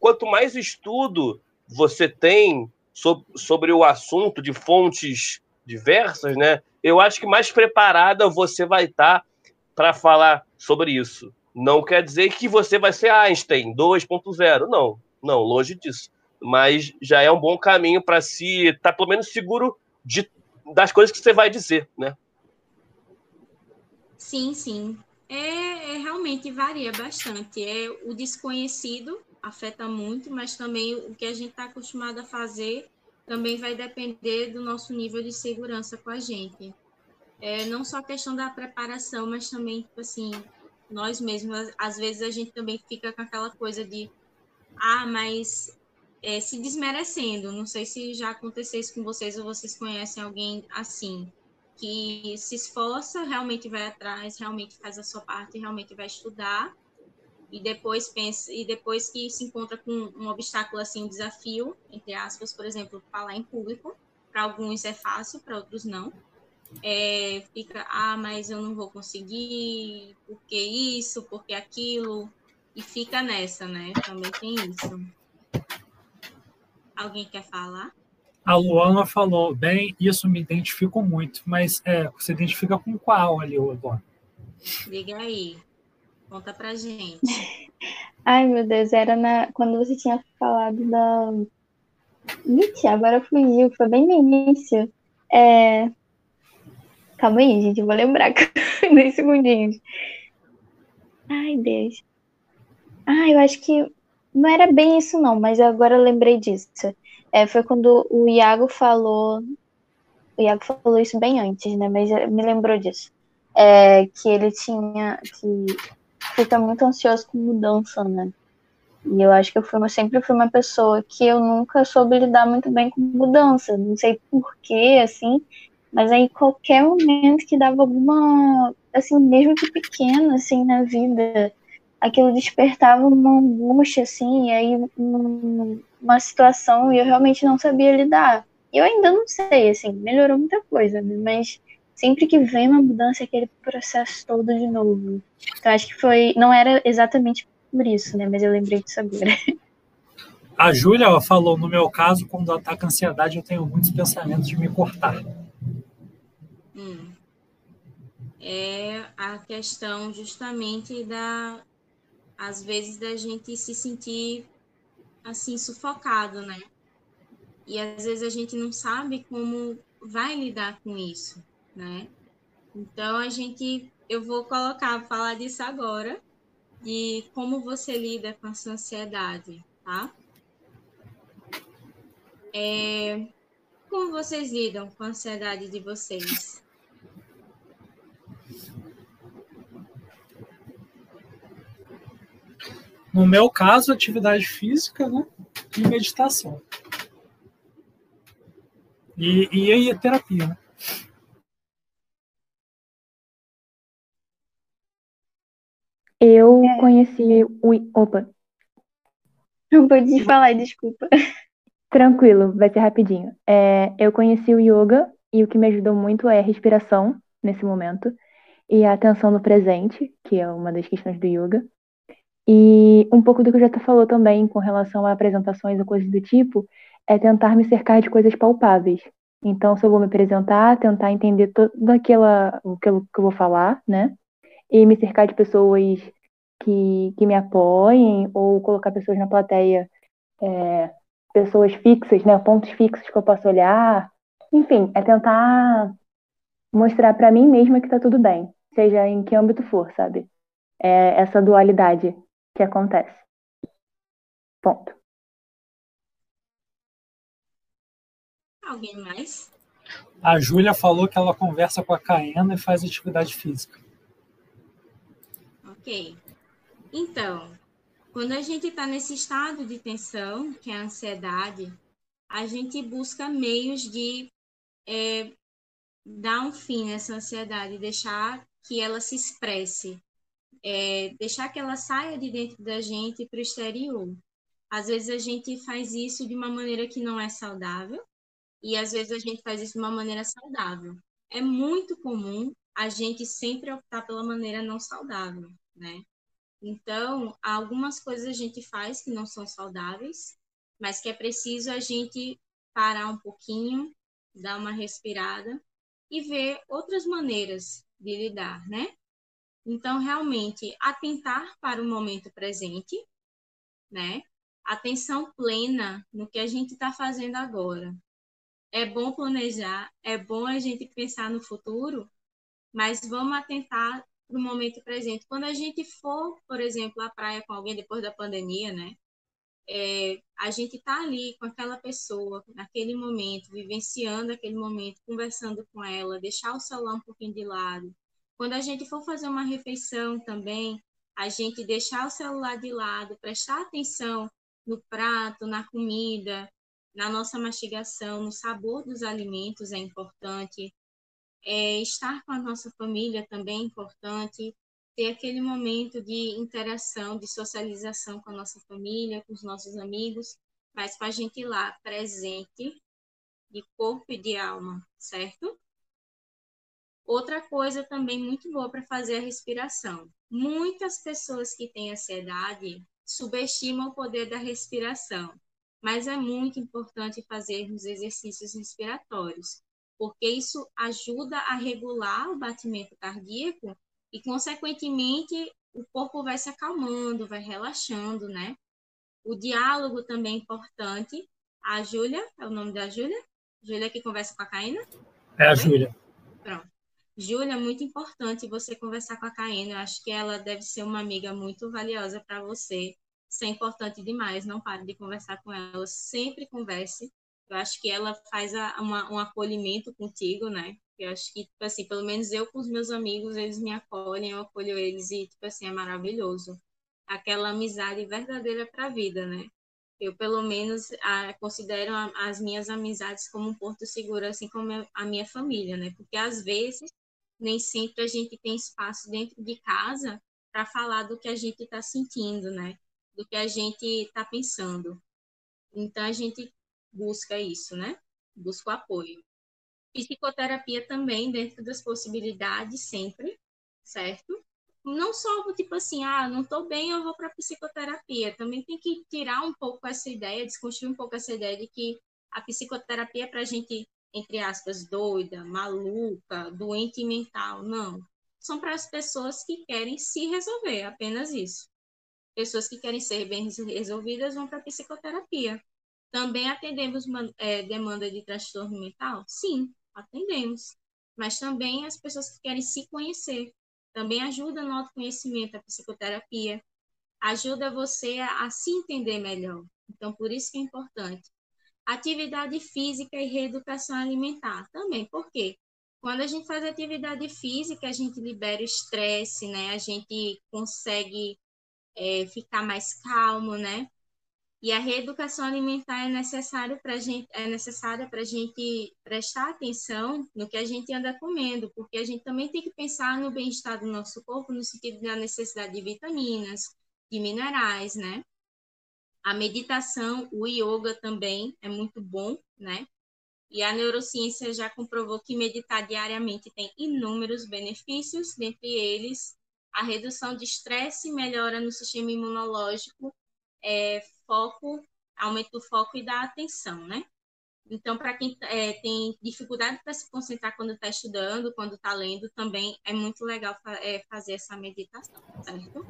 Quanto mais estudo você tem sobre, sobre o assunto de fontes diversas, né? Eu acho que mais preparada você vai estar tá para falar sobre isso. Não quer dizer que você vai ser Einstein 2.0, não, não, longe disso. Mas já é um bom caminho para se estar tá, pelo menos seguro de, das coisas que você vai dizer, né? Sim, sim. É, é, realmente varia bastante. É o desconhecido afeta muito, mas também o que a gente está acostumado a fazer também vai depender do nosso nível de segurança com a gente. É, não só a questão da preparação, mas também, tipo assim, nós mesmos, às vezes a gente também fica com aquela coisa de, ah, mas é, se desmerecendo. Não sei se já aconteceu isso com vocês ou vocês conhecem alguém assim que se esforça, realmente vai atrás, realmente faz a sua parte, realmente vai estudar e depois pensa e depois que se encontra com um obstáculo assim, um desafio, entre aspas, por exemplo, falar em público, para alguns é fácil, para outros não. É, fica, ah, mas eu não vou conseguir, porque isso, porque aquilo, e fica nessa, né? Também tem isso. Alguém quer falar? A Luana falou, bem, isso me identifico muito, mas é, você identifica com qual ali, Luana? Liga aí, conta pra gente. [LAUGHS] Ai, meu Deus, era na, quando você tinha falado da. Ixi, agora fugiu, foi bem no início. É... Calma aí, gente, vou lembrar. [LAUGHS] Dois segundinhos. Ai, Deus. Ah, eu acho que não era bem isso, não, mas agora eu lembrei disso. É, foi quando o Iago falou. O Iago falou isso bem antes, né? Mas me lembrou disso. É, que ele tinha. que fica muito ansioso com mudança, né? E eu acho que eu, fui, sempre fui uma pessoa que eu nunca soube lidar muito bem com mudança. Não sei porquê, assim. Mas aí qualquer momento que dava alguma. Assim, mesmo que pequena, assim, na vida aquilo despertava uma angústia, assim, e aí uma situação e eu realmente não sabia lidar. Eu ainda não sei, assim, melhorou muita coisa, né? mas sempre que vem uma mudança, é aquele processo todo de novo. Então acho que foi, não era exatamente por isso, né? Mas eu lembrei disso agora. [LAUGHS] A Júlia falou, no meu caso, quando ataca a ansiedade, eu tenho muitos pensamentos de me cortar. Hum. É a questão justamente da, às vezes, da gente se sentir assim, sufocado, né? E às vezes a gente não sabe como vai lidar com isso, né? Então a gente, eu vou colocar, falar disso agora, de como você lida com essa ansiedade, tá? É, como vocês lidam com a ansiedade de vocês? No meu caso, atividade física né? e meditação. E, e a terapia, né? Eu é. conheci o. Opa. Não pode falar, desculpa. Tranquilo, vai ser rapidinho. É, eu conheci o yoga e o que me ajudou muito é a respiração nesse momento e a atenção no presente, que é uma das questões do yoga. E um pouco do que o Jota falou também com relação a apresentações ou coisas do tipo, é tentar me cercar de coisas palpáveis. Então, se eu vou me apresentar, tentar entender tudo aquela, o que eu, que eu vou falar, né? E me cercar de pessoas que, que me apoiem, ou colocar pessoas na plateia, é, pessoas fixas, né? Pontos fixos que eu posso olhar. Enfim, é tentar mostrar para mim mesma que tá tudo bem, seja em que âmbito for, sabe? É essa dualidade que acontece. Ponto. Alguém mais? A Júlia falou que ela conversa com a Caena e faz atividade física. Ok. Então, quando a gente está nesse estado de tensão, que é a ansiedade, a gente busca meios de é, dar um fim nessa ansiedade, deixar que ela se expresse, é, deixar que ela saia de dentro da gente para o exterior. Às vezes a gente faz isso de uma maneira que não é saudável e às vezes a gente faz isso de uma maneira saudável. É muito comum a gente sempre optar pela maneira não saudável, né? Então, algumas coisas a gente faz que não são saudáveis, mas que é preciso a gente parar um pouquinho, dar uma respirada e ver outras maneiras de lidar, né? Então, realmente, atentar para o momento presente, né? Atenção plena no que a gente está fazendo agora. É bom planejar, é bom a gente pensar no futuro, mas vamos atentar para o momento presente. Quando a gente for, por exemplo, à praia com alguém depois da pandemia, né? É, a gente está ali com aquela pessoa, naquele momento, vivenciando aquele momento, conversando com ela, deixar o celular um pouquinho de lado. Quando a gente for fazer uma refeição também, a gente deixar o celular de lado, prestar atenção no prato, na comida, na nossa mastigação, no sabor dos alimentos é importante. É, estar com a nossa família também é importante. Ter aquele momento de interação, de socialização com a nossa família, com os nossos amigos, mas com a gente lá presente, de corpo e de alma, certo? Outra coisa também muito boa para fazer a respiração. Muitas pessoas que têm ansiedade subestimam o poder da respiração, mas é muito importante fazermos exercícios respiratórios, porque isso ajuda a regular o batimento cardíaco e, consequentemente, o corpo vai se acalmando, vai relaxando, né? O diálogo também é importante. A Júlia, é o nome da Júlia? Júlia que conversa com a Caína? É a Júlia. Pronto. Júlia, é muito importante você conversar com a Caína. Eu acho que ela deve ser uma amiga muito valiosa para você. Isso é importante demais. Não pare de conversar com ela. Sempre converse. Eu acho que ela faz a, uma, um acolhimento contigo, né? Eu acho que, tipo assim, pelo menos eu com os meus amigos, eles me acolhem, eu acolho eles e, tipo assim, é maravilhoso. Aquela amizade verdadeira para a vida, né? Eu, pelo menos, a, considero a, as minhas amizades como um porto seguro, assim como a minha família, né? Porque, às vezes, nem sempre a gente tem espaço dentro de casa para falar do que a gente está sentindo, né? Do que a gente está pensando. Então a gente busca isso, né? Busca o apoio. Psicoterapia também dentro das possibilidades sempre, certo? Não só tipo assim, ah, não estou bem, eu vou para psicoterapia. Também tem que tirar um pouco essa ideia, desconstruir um pouco essa ideia de que a psicoterapia é para gente entre aspas, doida, maluca, doente mental. Não. São para as pessoas que querem se resolver, apenas isso. Pessoas que querem ser bem resolvidas vão para psicoterapia. Também atendemos é, demanda de transtorno mental? Sim, atendemos. Mas também as pessoas que querem se conhecer. Também ajuda no autoconhecimento, a psicoterapia. Ajuda você a, a se entender melhor. Então, por isso que é importante atividade física e reeducação alimentar também. Por quê? Quando a gente faz atividade física, a gente libera o estresse, né? A gente consegue é, ficar mais calmo, né? E a reeducação alimentar é necessário para gente é necessária para a gente prestar atenção no que a gente anda comendo, porque a gente também tem que pensar no bem-estar do nosso corpo no sentido da necessidade de vitaminas, de minerais, né? A meditação, o yoga também é muito bom, né? E a neurociência já comprovou que meditar diariamente tem inúmeros benefícios, dentre eles a redução de estresse, melhora no sistema imunológico, é, foco, aumento do foco e da atenção, né? Então, para quem é, tem dificuldade para se concentrar quando está estudando, quando está lendo, também é muito legal é, fazer essa meditação, certo?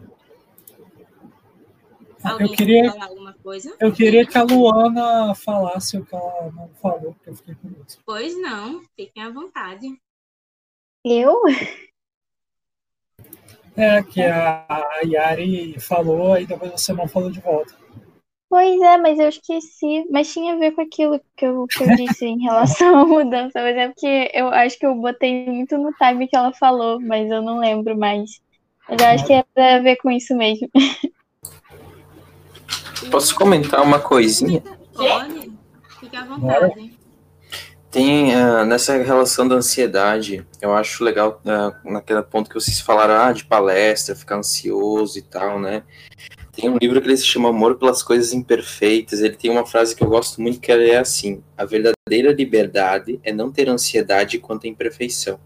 eu queria, eu queria que a Luana falasse o que ela não falou, porque eu fiquei curioso. Pois não, fiquem à vontade. Eu? É, que a Yari falou e depois você não falou de volta. Pois é, mas eu esqueci. Mas tinha a ver com aquilo que eu, que eu disse em relação [LAUGHS] à mudança. Mas é porque eu acho que eu botei muito no time que ela falou, mas eu não lembro mais. Mas eu acho que é pra ver com isso mesmo. [LAUGHS] Posso comentar uma coisinha? Pode, fique à vontade. Tem uh, nessa relação da ansiedade, eu acho legal uh, naquele ponto que vocês falaram ah, de palestra, ficar ansioso e tal, né? Tem um livro que ele se chama Amor pelas Coisas Imperfeitas. Ele tem uma frase que eu gosto muito que é assim: A verdadeira liberdade é não ter ansiedade quanto à imperfeição.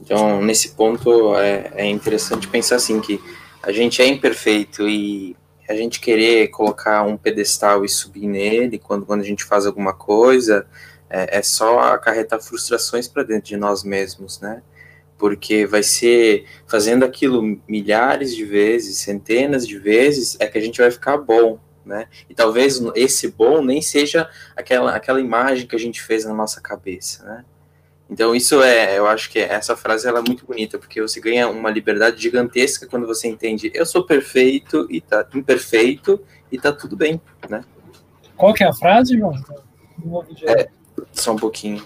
Então, nesse ponto, é, é interessante pensar assim que a gente é imperfeito e a gente querer colocar um pedestal e subir nele quando, quando a gente faz alguma coisa é, é só acarretar frustrações para dentro de nós mesmos, né? Porque vai ser fazendo aquilo milhares de vezes, centenas de vezes, é que a gente vai ficar bom, né? E talvez esse bom nem seja aquela, aquela imagem que a gente fez na nossa cabeça, né? Então isso é, eu acho que essa frase ela é muito bonita, porque você ganha uma liberdade gigantesca quando você entende, eu sou perfeito e tá imperfeito e tá tudo bem, né? Qual que é a frase, João? É, só um pouquinho.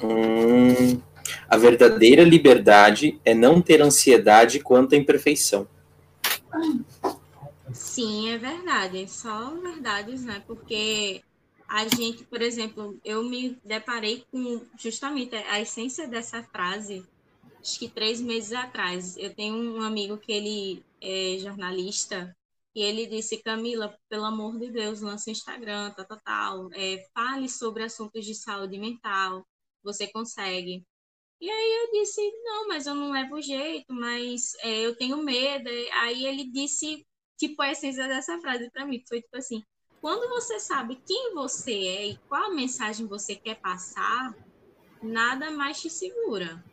Hum, a verdadeira liberdade é não ter ansiedade quanto à imperfeição. Sim, é verdade. Só verdades, né? Porque a gente, por exemplo, eu me deparei com justamente a essência dessa frase, acho que três meses atrás. Eu tenho um amigo que ele é jornalista e ele disse, Camila, pelo amor de Deus, lance o Instagram, tal, tal, tal, é, fale sobre assuntos de saúde mental, você consegue. E aí eu disse, não, mas eu não levo jeito, mas é, eu tenho medo. Aí ele disse, tipo, a essência dessa frase para mim, foi tipo assim, quando você sabe quem você é e qual mensagem você quer passar, nada mais te segura.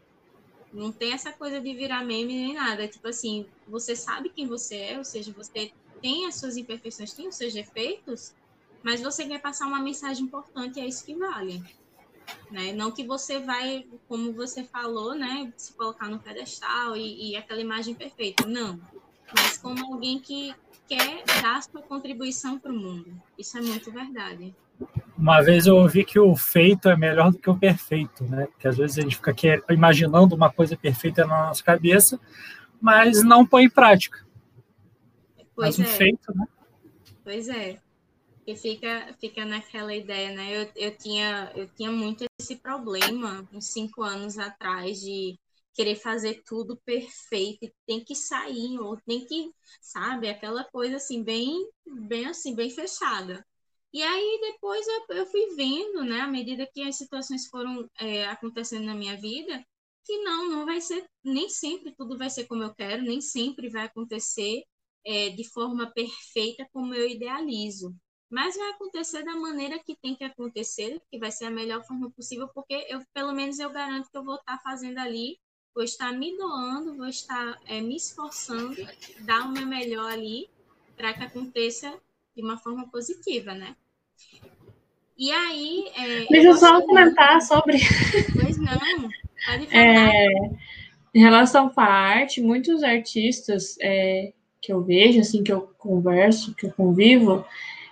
Não tem essa coisa de virar meme nem nada. Tipo assim, você sabe quem você é, ou seja, você tem as suas imperfeições, tem os seus defeitos, mas você quer passar uma mensagem importante, é isso que vale. Né? Não que você vai, como você falou, né, se colocar no pedestal e, e aquela imagem perfeita. Não. Mas como alguém que, quer dar sua contribuição para o mundo. Isso é muito verdade. Uma vez eu ouvi que o feito é melhor do que o perfeito, né? Porque às vezes a gente fica aqui imaginando uma coisa perfeita na nossa cabeça, mas não põe em prática. Pois mas o é. feito, né? Pois é. E fica, fica naquela ideia, né? Eu, eu, tinha, eu tinha muito esse problema uns cinco anos atrás de querer fazer tudo perfeito, tem que sair, ou tem que, sabe, aquela coisa assim, bem, bem assim, bem fechada. E aí depois eu, eu fui vendo, né, à medida que as situações foram é, acontecendo na minha vida, que não, não vai ser, nem sempre tudo vai ser como eu quero, nem sempre vai acontecer é, de forma perfeita como eu idealizo. Mas vai acontecer da maneira que tem que acontecer, que vai ser a melhor forma possível, porque eu, pelo menos eu garanto que eu vou estar fazendo ali vou estar me doando, vou estar é, me esforçando, dar o meu melhor ali para que aconteça de uma forma positiva, né? E aí. É, Deixa eu só comentar sobre. Pois não, pode [LAUGHS] falar. É, em relação à arte, muitos artistas é, que eu vejo, assim, que eu converso, que eu convivo,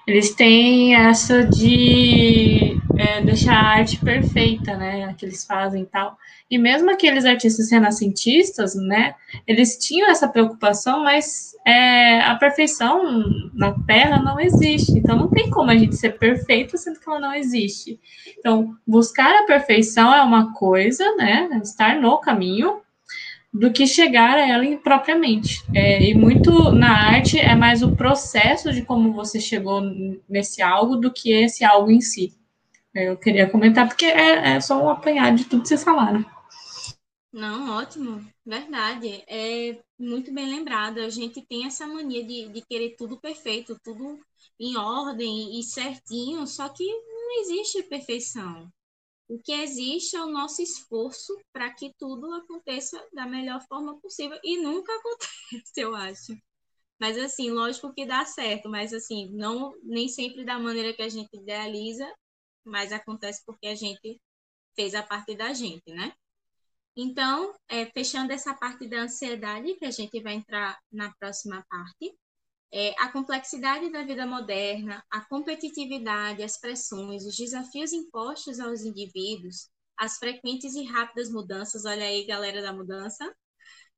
eles têm essa de é, deixar a arte perfeita, né, que eles fazem e tal. E mesmo aqueles artistas renascentistas, né, eles tinham essa preocupação, mas é, a perfeição na Terra não existe. Então não tem como a gente ser perfeito sendo que ela não existe. Então buscar a perfeição é uma coisa, né, estar no caminho, do que chegar a ela propriamente. É, e muito na arte é mais o processo de como você chegou nesse algo do que esse algo em si. Eu queria comentar porque é, é só um apanhado de tudo que vocês falaram. Não, ótimo, verdade. É muito bem lembrado. A gente tem essa mania de, de querer tudo perfeito, tudo em ordem e certinho, só que não existe perfeição. O que existe é o nosso esforço para que tudo aconteça da melhor forma possível. E nunca [LAUGHS] acontece, eu acho. Mas assim, lógico que dá certo, mas assim, não nem sempre da maneira que a gente idealiza, mas acontece porque a gente fez a parte da gente, né? Então, é, fechando essa parte da ansiedade, que a gente vai entrar na próxima parte, É, a complexidade da vida moderna, a competitividade, as pressões, os desafios impostos aos indivíduos, as frequentes e rápidas mudanças, olha aí, galera da mudança,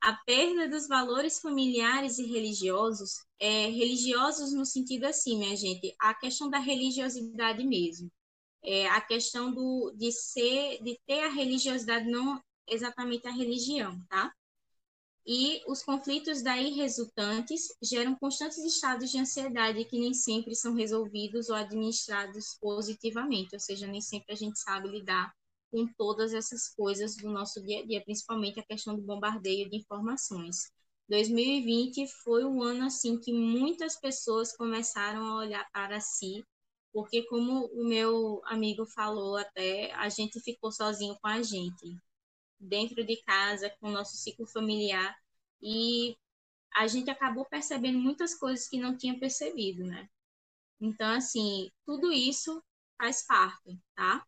a perda dos valores familiares e religiosos, é, religiosos no sentido assim, minha gente, a questão da religiosidade mesmo, é, a questão do, de ser, de ter a religiosidade, não exatamente a religião, tá? E os conflitos daí resultantes geram constantes estados de ansiedade que nem sempre são resolvidos ou administrados positivamente, ou seja, nem sempre a gente sabe lidar com todas essas coisas do nosso dia a dia, principalmente a questão do bombardeio de informações. 2020 foi um ano assim que muitas pessoas começaram a olhar para si, porque como o meu amigo falou até, a gente ficou sozinho com a gente, dentro de casa, com o nosso ciclo familiar, e a gente acabou percebendo muitas coisas que não tinha percebido, né? Então, assim, tudo isso faz parte, tá?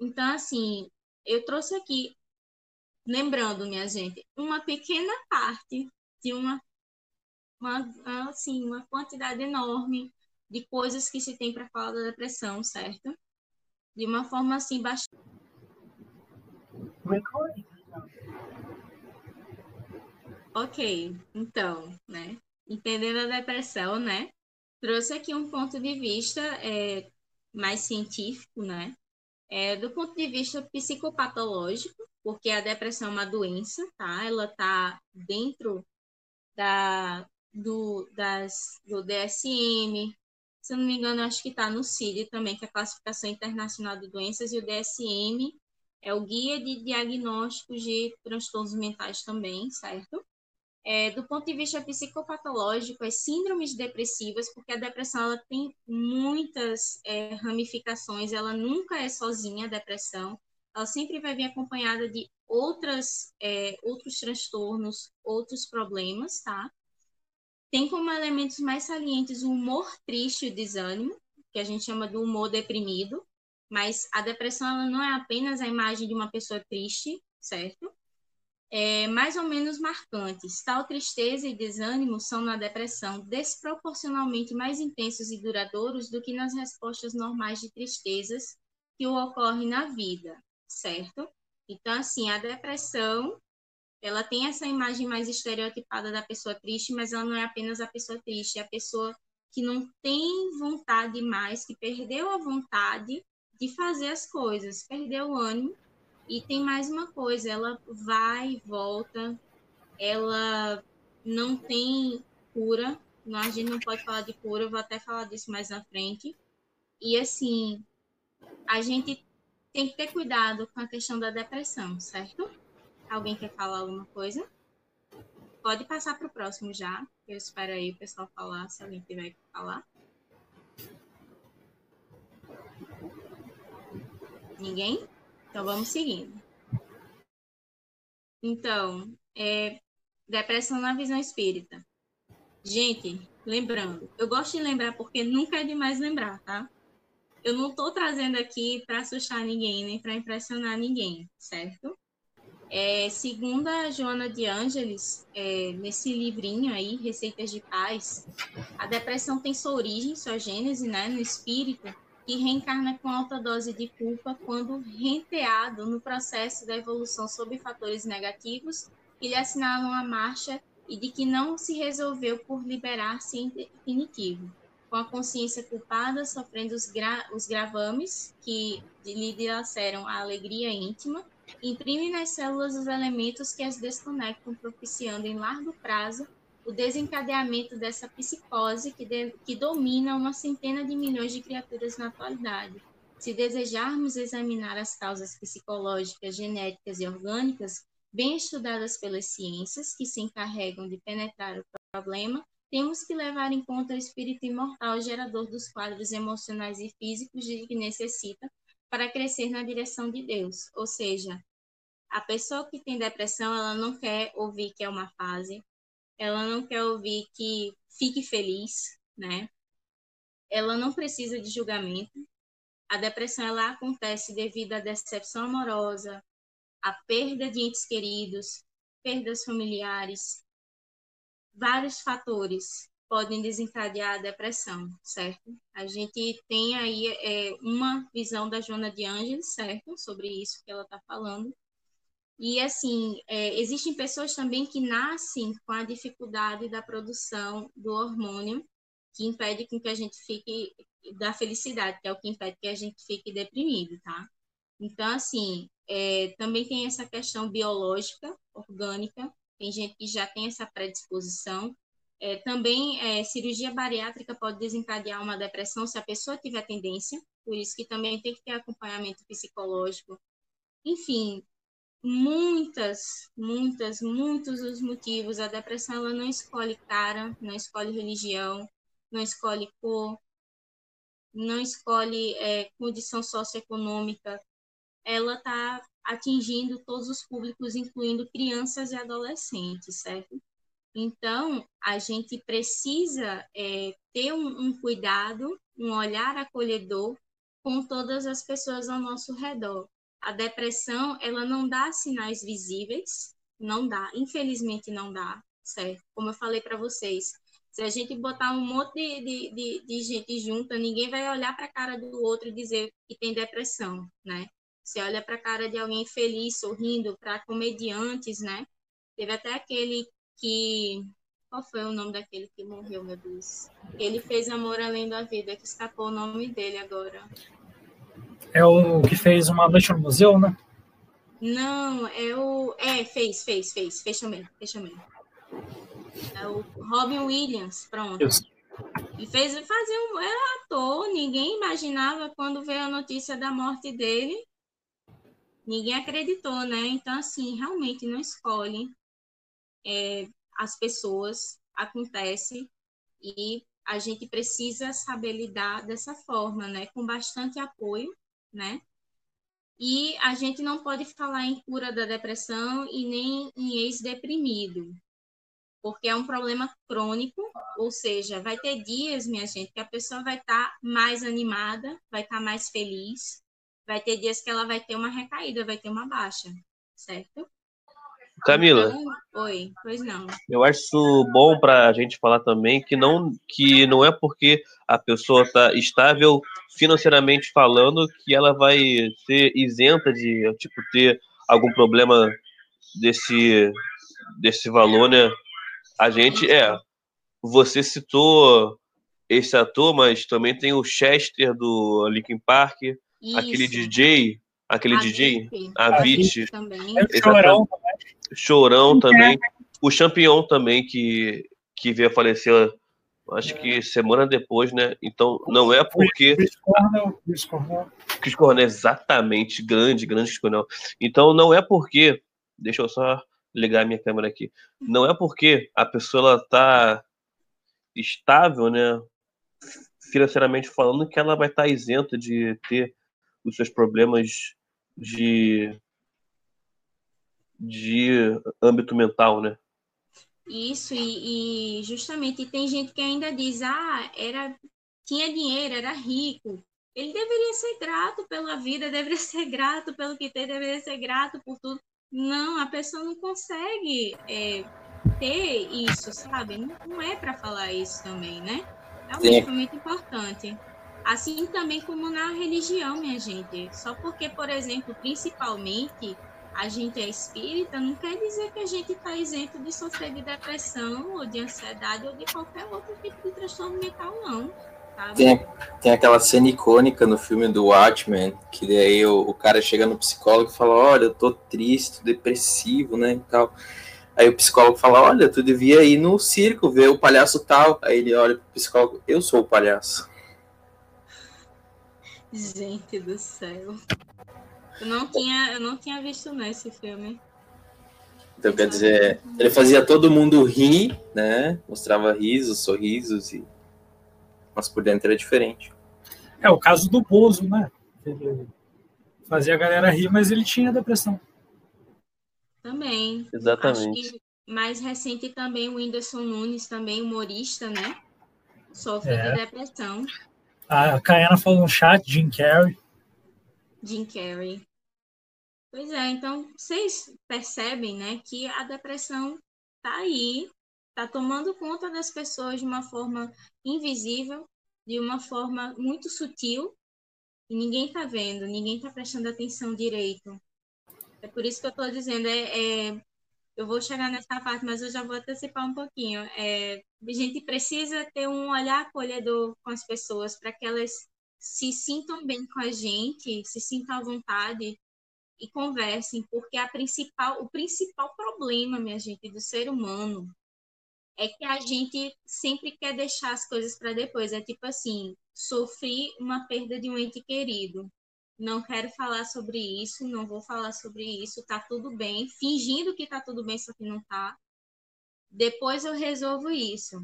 então, assim, eu trouxe aqui, lembrando, minha gente, uma pequena parte de uma, uma, assim, uma quantidade enorme de coisas que se tem para falar da depressão, certo? De uma forma, assim, bastante. Ok, então, né? Entendendo a depressão, né? Trouxe aqui um ponto de vista é, mais científico, né? é, do ponto de vista psicopatológico, porque a depressão é uma doença, tá? Ela está dentro da, do, das, do DSM, se não me engano, acho que está no CID também, que é a Classificação Internacional de Doenças, e o DSM é o Guia de Diagnósticos de Transtornos Mentais também, certo? é, do ponto de vista psicopatológico, as síndromes depressivas, porque a depressão ela tem muitas é, ramificações, ela nunca é sozinha, a depressão, ela sempre vai vir acompanhada de outras, é, outros transtornos, outros problemas, tá? Tem como elementos mais salientes o humor triste e o desânimo, que a gente chama do humor deprimido, mas a depressão ela não é apenas a imagem de uma pessoa triste, certo? é, mais ou menos marcantes. Tal tristeza e desânimo são na depressão desproporcionalmente mais intensos e duradouros do que nas respostas normais de tristezas que ocorrem na vida, certo? Então, assim, a depressão, ela tem essa imagem mais estereotipada da pessoa triste, mas ela não é apenas a pessoa triste, é a pessoa que não tem vontade mais, que perdeu a vontade de fazer as coisas, perdeu o ânimo e tem mais uma coisa, ela vai e volta, ela não tem cura, a gente não pode falar de cura, eu vou até falar disso mais na frente. E assim, a gente tem que ter cuidado com a questão da depressão, certo? Alguém quer falar alguma coisa? Pode passar para o próximo já. Eu espero aí o pessoal falar, se alguém tiver que falar. Ninguém? Então vamos seguindo. Então, é, depressão na visão espírita. Gente, lembrando, eu gosto de lembrar porque nunca é demais lembrar, tá? Eu não estou trazendo aqui para assustar ninguém, nem para impressionar ninguém, certo? É, segundo a Joana de Ângeles, é, nesse livrinho aí, Receitas de Paz, a depressão tem sua origem, sua gênese, né, no espírito, que reencarna com alta dose de culpa quando renteado no processo da evolução sob fatores negativos que lhe assinalam a marcha e de que não se resolveu por liberar-se em definitivo. Com a consciência culpada, sofrendo os, gra os gravames que lhe dilaceram a alegria íntima, imprime nas células os elementos que as desconectam, propiciando em largo prazo o desencadeamento dessa psicose que, de, que domina uma centena de milhões de criaturas na atualidade. Se desejarmos examinar as causas psicológicas, genéticas e orgânicas, bem estudadas pelas ciências, que se encarregam de penetrar o problema, temos que levar em conta o espírito imortal gerador dos quadros emocionais e físicos de que necessita para crescer na direção de Deus. Ou seja, a pessoa que tem depressão, ela não quer ouvir que é uma fase, ela não quer ouvir que fique feliz, né? Ela não precisa de julgamento. A depressão ela acontece devido à decepção amorosa, à perda de entes queridos, perdas familiares, vários fatores podem desencadear a depressão, certo? A gente tem aí é, uma visão da Joana de Ângeles, certo? Sobre isso que ela está falando. E, assim, é, existem pessoas também que nascem com a dificuldade da produção do hormônio que impede que a gente fique da felicidade, que é o que impede que a gente fique deprimido, tá? Então, assim, é, também tem essa questão biológica, orgânica, tem gente que já tem essa predisposição. É, também, é, cirurgia bariátrica pode desencadear uma depressão se a pessoa tiver tendência, por isso que também tem que ter acompanhamento psicológico. Enfim, muitas, muitas, muitos os motivos. A depressão ela não escolhe cara, não escolhe religião, não escolhe cor, não escolhe é, condição socioeconômica, ela está atingindo todos os públicos, incluindo crianças e adolescentes, certo? Então, a gente precisa é, ter um, um cuidado, um olhar acolhedor com todas as pessoas ao nosso redor. A depressão, ela não dá sinais visíveis, não dá, infelizmente não dá, certo? Como eu falei para vocês, se a gente botar um monte de, de, de, de gente junta, ninguém vai olhar para a cara do outro e dizer que tem depressão, né? Você olha para a cara de alguém feliz, sorrindo, para comediantes, né? Teve até aquele que. Qual foi o nome daquele que morreu, meu Deus? Ele fez Amor Além da Vida, que escapou o nome dele agora. É o que fez uma noite no museu, né? Não, é o. É, fez, fez, fez. Fez também, fez também. É o Robin Williams, pronto. Isso. E fez fazer um. Era ator, ninguém imaginava quando veio a notícia da morte dele. Ninguém acreditou, né? Então, assim, realmente não escolhe é, as pessoas, acontece, e a gente precisa saber lidar dessa forma, né? Com bastante apoio, né? E a gente não pode falar em cura da depressão e nem em ex-deprimido, porque é um problema crônico, ou seja, vai ter dias, minha gente, que a pessoa vai estar tá mais animada, vai estar tá mais feliz, vai ter dias que ela vai ter uma recaída, vai ter uma baixa, certo? Camila. Então, oi, pois não. Eu acho isso bom para a gente falar também que não que não é porque a pessoa está estável financeiramente falando que ela vai ser isenta de tipo ter algum problema desse desse valor, né? A gente é. Você citou esse ator, mas também tem o Chester do Linkin Park, Isso. aquele DJ, aquele a DJ, Vit. a Vit. Chorão, Chorão também. O Champion também, que, que veio a falecer, acho que semana depois, né? Então, não é porque. Chris Cornell. Chris Cornell. Chris Cornell, exatamente. Grande, grande Chris Cornell. Então, não é porque. Deixa eu só ligar minha câmera aqui. Não é porque a pessoa está estável, né, financeiramente falando, que ela vai estar tá isenta de ter os seus problemas de de âmbito mental, né? Isso, e, e, justamente tem gente que ainda diz, ah, era, tinha dinheiro, era rico. Ele deveria ser grato pela vida, [LAUGHS] deveria ser grato pelo que tem, deveria ser grato por tudo. Não, a pessoa não consegue é, ter isso, sabe? Não, não é para falar isso também, né? Realmente é muito importante. Assim também como na religião, minha gente. Só porque, por exemplo, principalmente a gente é espírita, não quer dizer que a gente está isento de sofrer de depressão ou de ansiedade ou de qualquer outro tipo de transtorno mental, não. Tem, tem aquela cena icônica no filme do Watchmen, que daí o, o cara chega no psicólogo e fala, olha, eu tô triste, depressivo, né, e tal. Aí o psicólogo fala, olha, tu devia ir no circo ver o palhaço tal. Aí ele olha pro psicólogo, eu sou o palhaço. Gente do céu. Eu não tinha, eu não tinha visto nesse filme. Então, quer dizer, ele fazia todo mundo rir, né? Mostrava risos, sorrisos e mas por dentro era diferente. É o caso do Bozo, né? Ele fazia a galera rir, mas ele tinha depressão. Também. Exatamente. mais recente também o Whindersson Nunes, também humorista, né? Sofre é. de depressão. A Caiana falou no chat, Jim Carrey. Jim Carrey. Pois é, então vocês percebem, né, que a depressão tá aí está tomando conta das pessoas de uma forma invisível, de uma forma muito sutil, e ninguém está vendo, ninguém está prestando atenção direito. É por isso que eu estou dizendo, é, é, eu vou chegar nessa parte, mas eu já vou antecipar um pouquinho. É, a gente precisa ter um olhar acolhedor com as pessoas para que elas se sintam bem com a gente, se sintam à vontade e conversem, porque a principal, o principal problema, minha gente, do ser humano é que a gente sempre quer deixar as coisas para depois. É tipo assim, sofri uma perda de um ente querido. Não quero falar sobre isso, não vou falar sobre isso, tá tudo bem, fingindo que tá tudo bem, só que não tá. Depois eu resolvo isso.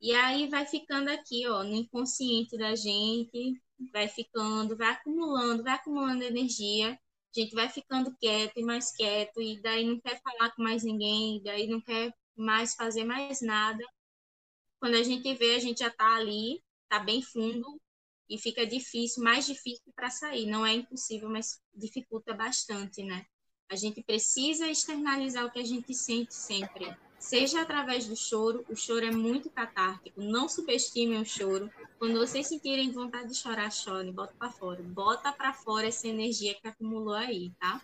E aí vai ficando aqui, ó, no inconsciente da gente, vai ficando, vai acumulando, vai acumulando energia. A gente vai ficando quieto e mais quieto, e daí não quer falar com mais ninguém, daí não quer mais fazer mais nada. Quando a gente vê, a gente já está ali, está bem fundo, e fica difícil, mais difícil para sair. Não é impossível, mas dificulta bastante, né? A gente precisa externalizar o que a gente sente sempre seja através do choro. O choro é muito catártico. Não subestimem o choro. Quando vocês sentirem vontade de chorar, chorem. Bota para fora. Bota para fora essa energia que acumulou aí, tá?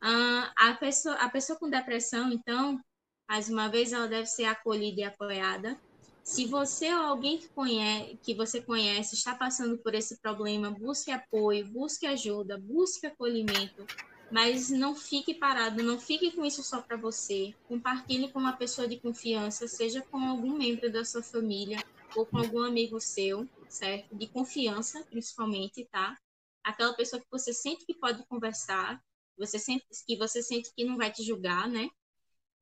Ah, a, pessoa, a pessoa com depressão, então, mais uma vez, ela deve ser acolhida e apoiada. Se você ou alguém que, conhece, que você conhece está passando por esse problema, busque apoio, busque ajuda, busque acolhimento mas não fique parado, não fique com isso só para você. Compartilhe com uma pessoa de confiança, seja com algum membro da sua família ou com algum amigo seu, certo? De confiança, principalmente, tá? Aquela pessoa que você sente que pode conversar, você sente, que você sente que não vai te julgar, né?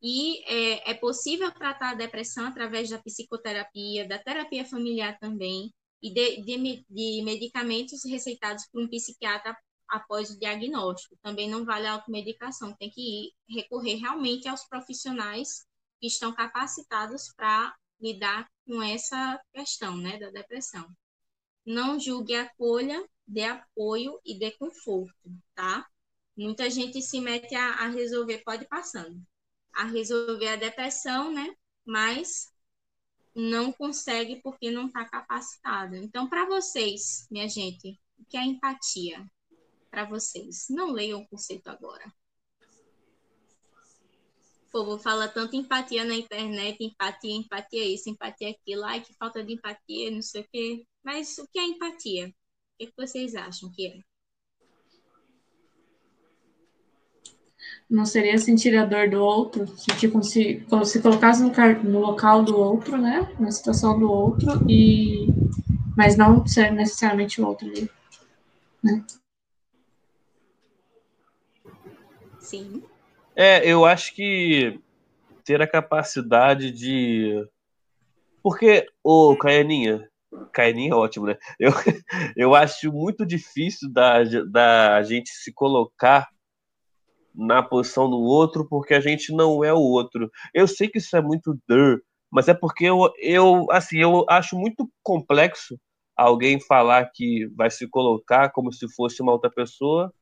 E é, é possível tratar a depressão através da psicoterapia, da terapia familiar também, e de, de, de medicamentos receitados por um psiquiatra após o diagnóstico. Também não vale a automedicação, tem que ir, recorrer realmente aos profissionais que estão capacitados para lidar com essa questão né, da depressão. Não julgue, acolha, dê apoio e dê conforto, tá? Muita gente se mete a, a resolver, pode passando, a resolver a depressão, né? Mas não consegue porque não está capacitado. Então, para vocês, minha gente, o que é empatia? Para vocês. Não leiam o conceito agora. O povo fala tanto empatia na internet, empatia, empatia isso, empatia aquilo, ai, que falta de empatia, não sei o quê. Mas o que é empatia? O que, vocês acham que é? Não seria sentir a dor do outro, sentir como se, como se colocasse no, no local do outro, né? Na situação do outro, e mas não ser necessariamente o outro ali. Né? É, eu acho que ter a capacidade de. Porque, ô, Caianinha, Caianinha é ótimo, né? Eu, [LAUGHS] eu acho muito difícil da, da gente se colocar na posição do outro porque a gente não é o outro. Eu sei que isso é muito der, mas é porque eu, eu, assim, eu acho muito complexo alguém falar que vai se colocar como se fosse uma outra pessoa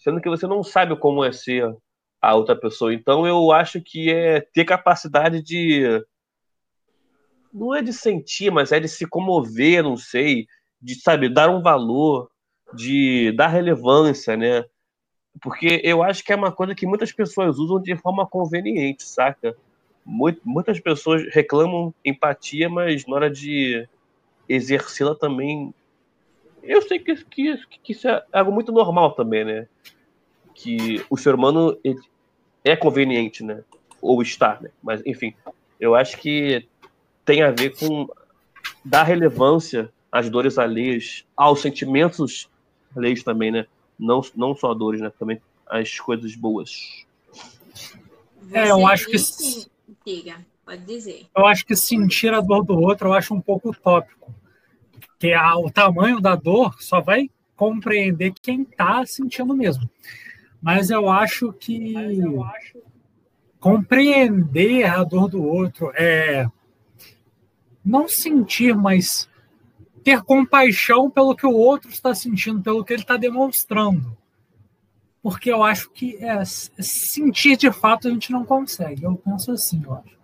sendo que você não sabe como é ser a outra pessoa. Então eu acho que é ter capacidade de não é de sentir, mas é de se comover, não sei, de sabe dar um valor, de dar relevância, né? Porque eu acho que é uma coisa que muitas pessoas usam de forma conveniente, saca? Muitas pessoas reclamam empatia, mas na hora de exercê-la também eu sei que, que, que isso é algo muito normal também, né? Que o ser humano é conveniente, né? Ou está, né? Mas, enfim, eu acho que tem a ver com dar relevância às dores alheias, aos sentimentos alheios também, né? Não, não só dores, né? Também as coisas boas. É, eu acho que. Diga, pode dizer. Eu acho que sentir a dor do outro eu acho um pouco utópico que a, o tamanho da dor só vai compreender quem está sentindo mesmo. Mas eu acho que eu acho... compreender a dor do outro é não sentir, mas ter compaixão pelo que o outro está sentindo, pelo que ele está demonstrando. Porque eu acho que é, sentir de fato a gente não consegue. Eu penso assim, eu acho.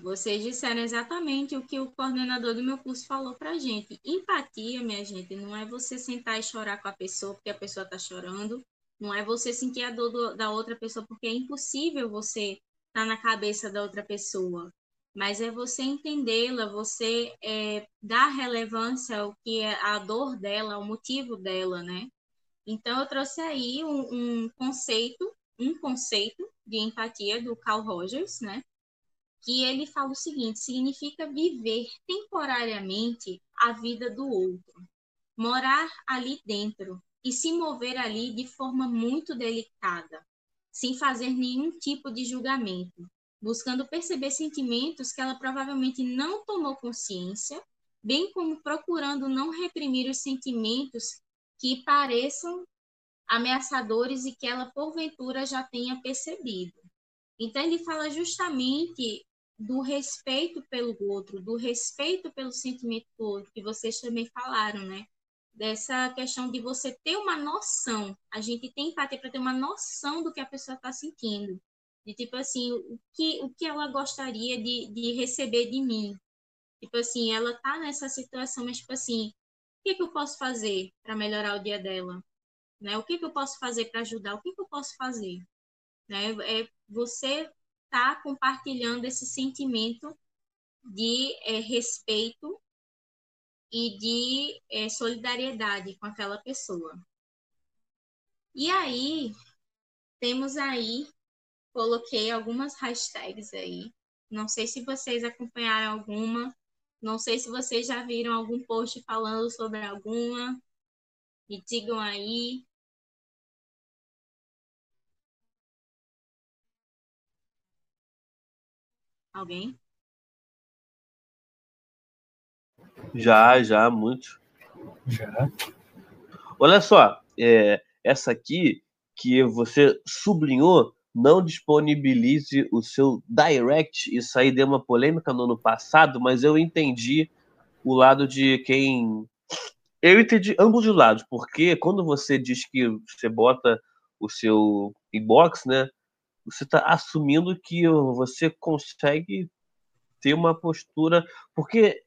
Vocês disseram exatamente o que o coordenador do meu curso falou para gente. Empatia, minha gente, não é você sentar e chorar com a pessoa porque a pessoa está chorando, não é você sentir a dor do, da outra pessoa porque é impossível você estar tá na cabeça da outra pessoa, mas é você entendê-la, você é, dar relevância ao que é a dor dela, o motivo dela, né? Então eu trouxe aí um, um conceito, um conceito de empatia do Carl Rogers, né? Que ele fala o seguinte: significa viver temporariamente a vida do outro, morar ali dentro e se mover ali de forma muito delicada, sem fazer nenhum tipo de julgamento, buscando perceber sentimentos que ela provavelmente não tomou consciência, bem como procurando não reprimir os sentimentos que pareçam ameaçadores e que ela porventura já tenha percebido. Então ele fala justamente do respeito pelo outro, do respeito pelo sentimento do outro, que vocês também falaram, né? Dessa questão de você ter uma noção. A gente tem empatia para ter uma noção do que a pessoa está sentindo. De tipo assim, o que, o que ela gostaria de, de receber de mim. Tipo assim, ela tá nessa situação, mas tipo assim, o que, que eu posso fazer para melhorar o dia dela? Né? O que, que eu posso fazer para ajudar? O que, que eu posso fazer? Né? É você está compartilhando esse sentimento de é, respeito e de é, solidariedade com aquela pessoa. E aí, temos aí, coloquei algumas hashtags aí. Não sei se vocês acompanharam alguma, não sei se vocês já viram algum post falando sobre alguma. Me digam aí. Alguém? Já, já, muito. Já. Olha só, é, essa aqui que você sublinhou, não disponibilize o seu direct. Isso aí deu uma polêmica no ano passado, mas eu entendi o lado de quem. Eu entendi ambos os lados, porque quando você diz que você bota o seu inbox, né? Você está assumindo que você consegue ter uma postura. Porque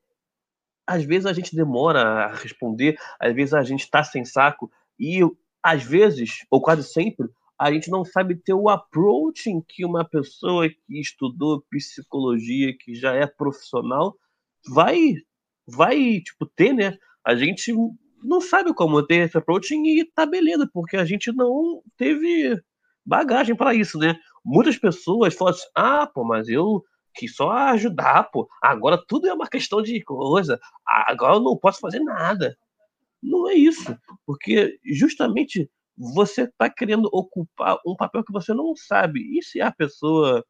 às vezes a gente demora a responder, às vezes a gente está sem saco, e às vezes, ou quase sempre, a gente não sabe ter o approach que uma pessoa que estudou psicologia, que já é profissional, vai, vai tipo, ter, né? A gente não sabe como ter esse approach e tá beleza, porque a gente não teve bagagem para isso, né? Muitas pessoas falam assim: ah, pô, mas eu que só ajudar, pô. Agora tudo é uma questão de coisa. Agora eu não posso fazer nada. Não é isso, porque justamente você está querendo ocupar um papel que você não sabe. E se a pessoa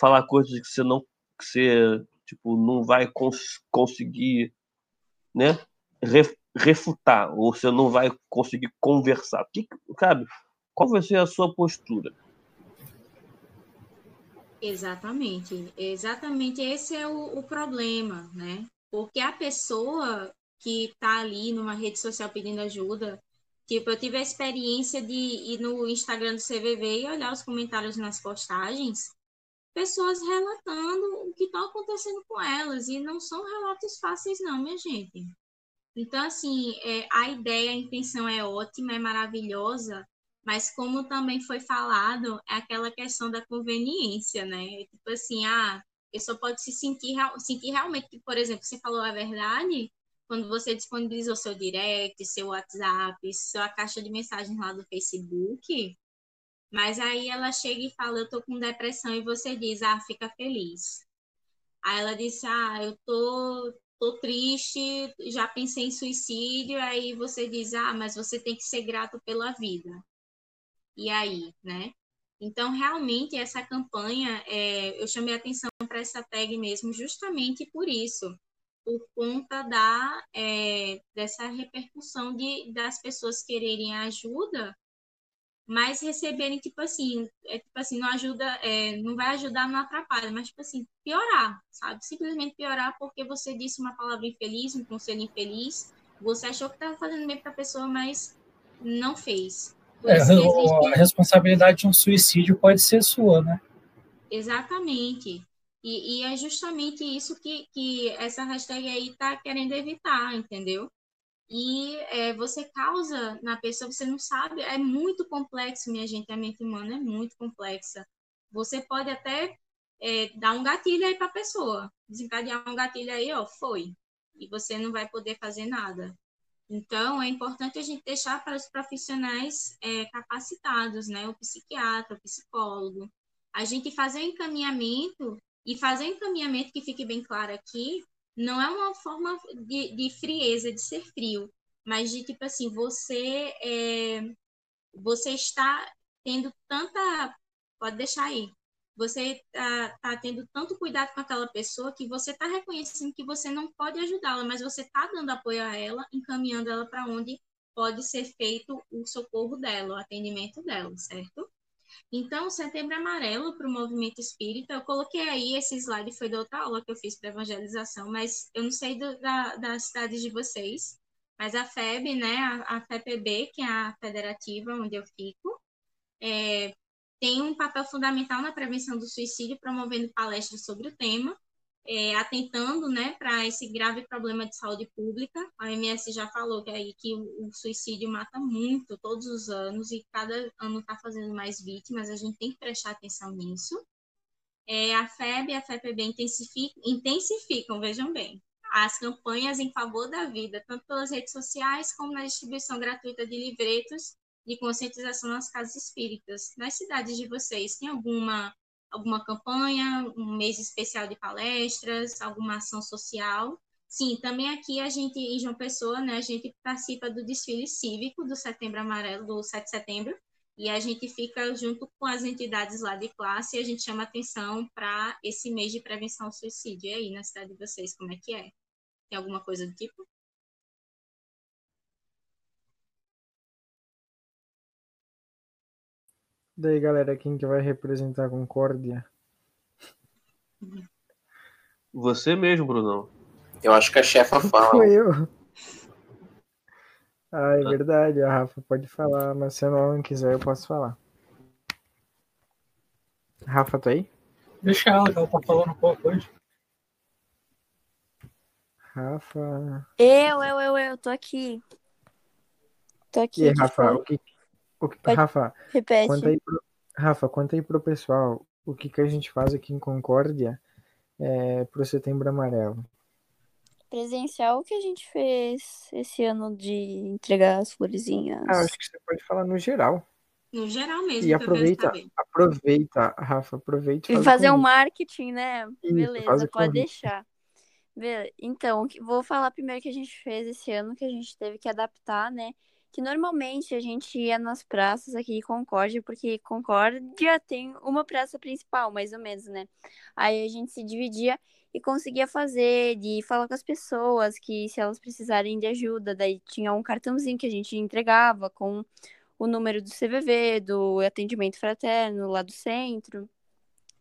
falar coisas que você não, que você tipo não vai cons conseguir, né, refutar ou você não vai conseguir conversar? Que, sabe? Qual vai ser a sua postura? Exatamente, exatamente esse é o, o problema, né? Porque a pessoa que está ali numa rede social pedindo ajuda, tipo, eu tive a experiência de ir no Instagram do CVV e olhar os comentários nas postagens, pessoas relatando o que está acontecendo com elas, e não são relatos fáceis não, minha gente. Então, assim, é, a ideia, a intenção é ótima, é maravilhosa, mas como também foi falado, é aquela questão da conveniência, né? Tipo assim, ah, a pessoa pode se sentir, sentir realmente que, por exemplo, você falou a verdade quando você disponibilizou seu direct, seu WhatsApp, sua caixa de mensagens lá do Facebook, mas aí ela chega e fala, eu tô com depressão, e você diz, ah, fica feliz. Aí ela disse, ah, eu tô, tô triste, já pensei em suicídio, aí você diz, ah, mas você tem que ser grato pela vida e aí, né? Então, realmente, essa campanha, é, eu chamei atenção para essa tag mesmo, justamente por isso, por conta da, é, dessa repercussão de, das pessoas quererem ajuda, mas receberem, tipo assim, é, tipo assim não ajuda, é, não vai ajudar, não atrapalha, mas, tipo assim, piorar, sabe? Simplesmente piorar porque você disse uma palavra infeliz, um conselho infeliz, você achou que estava fazendo bem para a pessoa, mas não fez. É, a responsabilidade de um suicídio pode ser sua, né? Exatamente. E, e é justamente isso que, que essa hashtag aí está querendo evitar, entendeu? E é, você causa na pessoa, você não sabe, é muito complexo, minha gente, a mente humana é muito complexa. Você pode até é, dar um gatilho aí para a pessoa, desencadear um gatilho aí, ó, foi. E você não vai poder fazer nada. Então, é importante a gente deixar para os profissionais é, capacitados, né? O psiquiatra, o psicólogo. A gente fazer o encaminhamento, e fazer o encaminhamento que fique bem claro aqui, não é uma forma de, de frieza, de ser frio, mas de tipo assim, você é, você está tendo tanta. Pode deixar aí. Você está tá tendo tanto cuidado com aquela pessoa que você está reconhecendo que você não pode ajudá-la, mas você está dando apoio a ela, encaminhando ela para onde pode ser feito o socorro dela, o atendimento dela, certo? Então, Setembro Amarelo para o movimento espírita, eu coloquei aí esse slide, foi da outra aula que eu fiz para evangelização, mas eu não sei do, da, das cidades de vocês, mas a FEB, né, a, a FEPB, que é a federativa onde eu fico, é, tem um papel fundamental na prevenção do suicídio, promovendo palestras sobre o tema, é, atentando né, para esse grave problema de saúde pública. A OMS já falou que, aí, que o, o suicídio mata muito todos os anos e cada ano está fazendo mais vítimas, a gente tem que prestar atenção nisso. É, a FEB e a FEPB intensificam, intensificam, vejam bem, as campanhas em favor da vida, tanto pelas redes sociais como na distribuição gratuita de livretos de conscientização nas casas espíritas. Nas cidades de vocês, tem alguma alguma campanha, um mês especial de palestras, alguma ação social. Sim, também aqui a gente, em João Pessoa, né, a gente participa do desfile cívico do Setembro Amarelo, do 7 de setembro, e a gente fica junto com as entidades lá de classe e a gente chama atenção para esse mês de prevenção ao suicídio. E aí, na cidade de vocês, como é que é? Tem alguma coisa do tipo? Daí, galera, quem que vai representar a Concórdia? Você mesmo, Brunão. Eu acho que a chefa [LAUGHS] fala. Foi eu. Ah, é verdade, a Rafa pode falar, mas se não quiser, eu posso falar. Rafa, tá aí? Deixa ela, ela tá falando pouco hoje. Rafa. Eu, eu, eu, eu, tô aqui. Tô aqui. E aí, Rafa, o que, o que, Rafa, Repete. conta aí pro, Rafa, conta aí pro pessoal o que, que a gente faz aqui em Concórdia é, pro Setembro Amarelo. Presencial o que a gente fez esse ano de entregar as florezinhas. Ah, acho que você pode falar no geral. No geral mesmo. E aproveita, aproveita, Rafa, aproveita e E faz o fazer um marketing, né? Isso, Beleza, pode deixar. Be- Então, vou falar primeiro que a gente fez esse ano, que a gente teve que adaptar, né? Que normalmente a gente ia nas praças aqui de Concórdia, porque Concórdia tem uma praça principal, mais ou menos, né? Aí a gente se dividia e conseguia fazer, de falar com as pessoas que se elas precisarem de ajuda, daí tinha um cartãozinho que a gente entregava com o número do CVV, do atendimento fraterno lá do centro.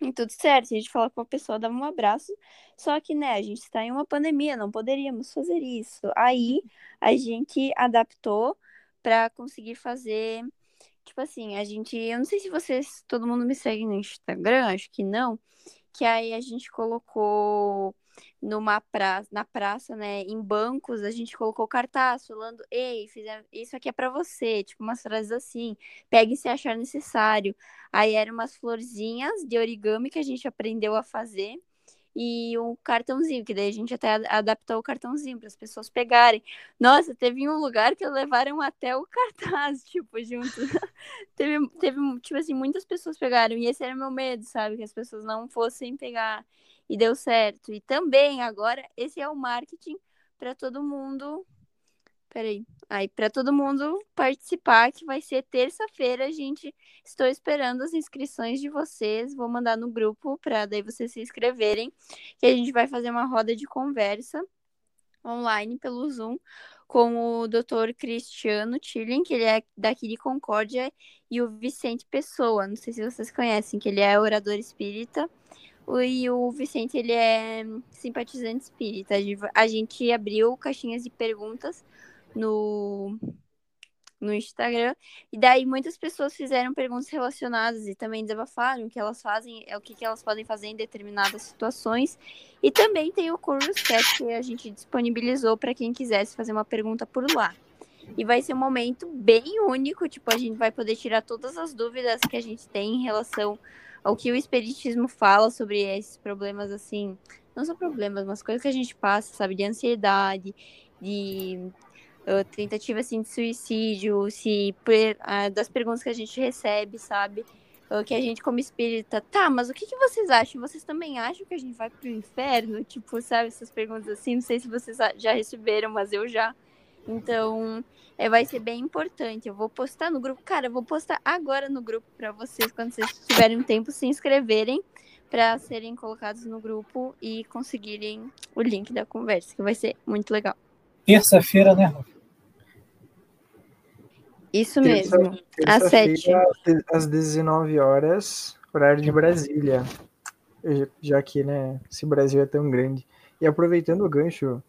E tudo certo, a gente falava com a pessoa, dava um abraço, só que, né, a gente está em uma pandemia, não poderíamos fazer isso. Aí a gente adaptou para conseguir fazer, tipo assim, a gente, eu não sei se vocês, todo mundo me segue no Instagram, acho que não, que aí a gente colocou numa praça, na praça, né, em bancos, a gente colocou cartaz falando, ei, isso aqui é para você, tipo umas frases assim, pegue se achar necessário. Aí eram umas florzinhas de origami que a gente aprendeu a fazer e um cartãozinho, que daí a gente até adaptou o cartãozinho para as pessoas pegarem. Nossa, teve um lugar que levaram até o [LAUGHS] cartaz, tipo, junto. [LAUGHS] teve, teve, tipo assim, muitas pessoas pegaram, e esse era meu medo, sabe? Que as pessoas não fossem pegar. E deu certo. E também, agora, esse é o marketing para todo mundo. Peraí. Aí, para todo mundo participar, que vai ser terça-feira, gente. Estou esperando as inscrições de vocês. Vou mandar no grupo para daí vocês se inscreverem. Que a gente vai fazer uma roda de conversa online pelo Zoom com o Dr. Cristiano Tilling, que ele é daqui de Concórdia, e o Vicente Pessoa. Não sei se vocês conhecem, que ele é orador espírita. E o Vicente, ele é simpatizante espírita. A gente abriu caixinhas de perguntas no, no Instagram. E daí muitas pessoas fizeram perguntas relacionadas e também desabafaram o que elas fazem, é o que, que elas podem fazer em determinadas situações. E também tem o Curious Cat que a gente disponibilizou para quem quisesse fazer uma pergunta por lá. E vai ser um momento bem único, tipo, a gente vai poder tirar todas as dúvidas que a gente tem em relação ao que o espiritismo fala sobre esses problemas assim, não são problemas, mas coisas que a gente passa, sabe, de ansiedade, de tentativa assim de suicídio, se uh, das perguntas que a gente recebe, sabe? Uh, que a gente como espírita, tá, mas o que, que vocês acham? Vocês também acham que a gente vai pro inferno? Tipo, sabe, essas perguntas assim, não sei se vocês já receberam, mas eu já. Então, é, vai ser bem importante. Eu vou postar no grupo. Cara, eu vou postar agora no grupo para vocês, quando vocês tiverem um tempo, se inscreverem para serem colocados no grupo e conseguirem o link da conversa, que vai ser muito legal. Terça-feira, né, Rafa? Isso terça, mesmo, às sete. Às 19 horas, horário de Brasília. Já que, né, esse Brasil é tão grande. E aproveitando o gancho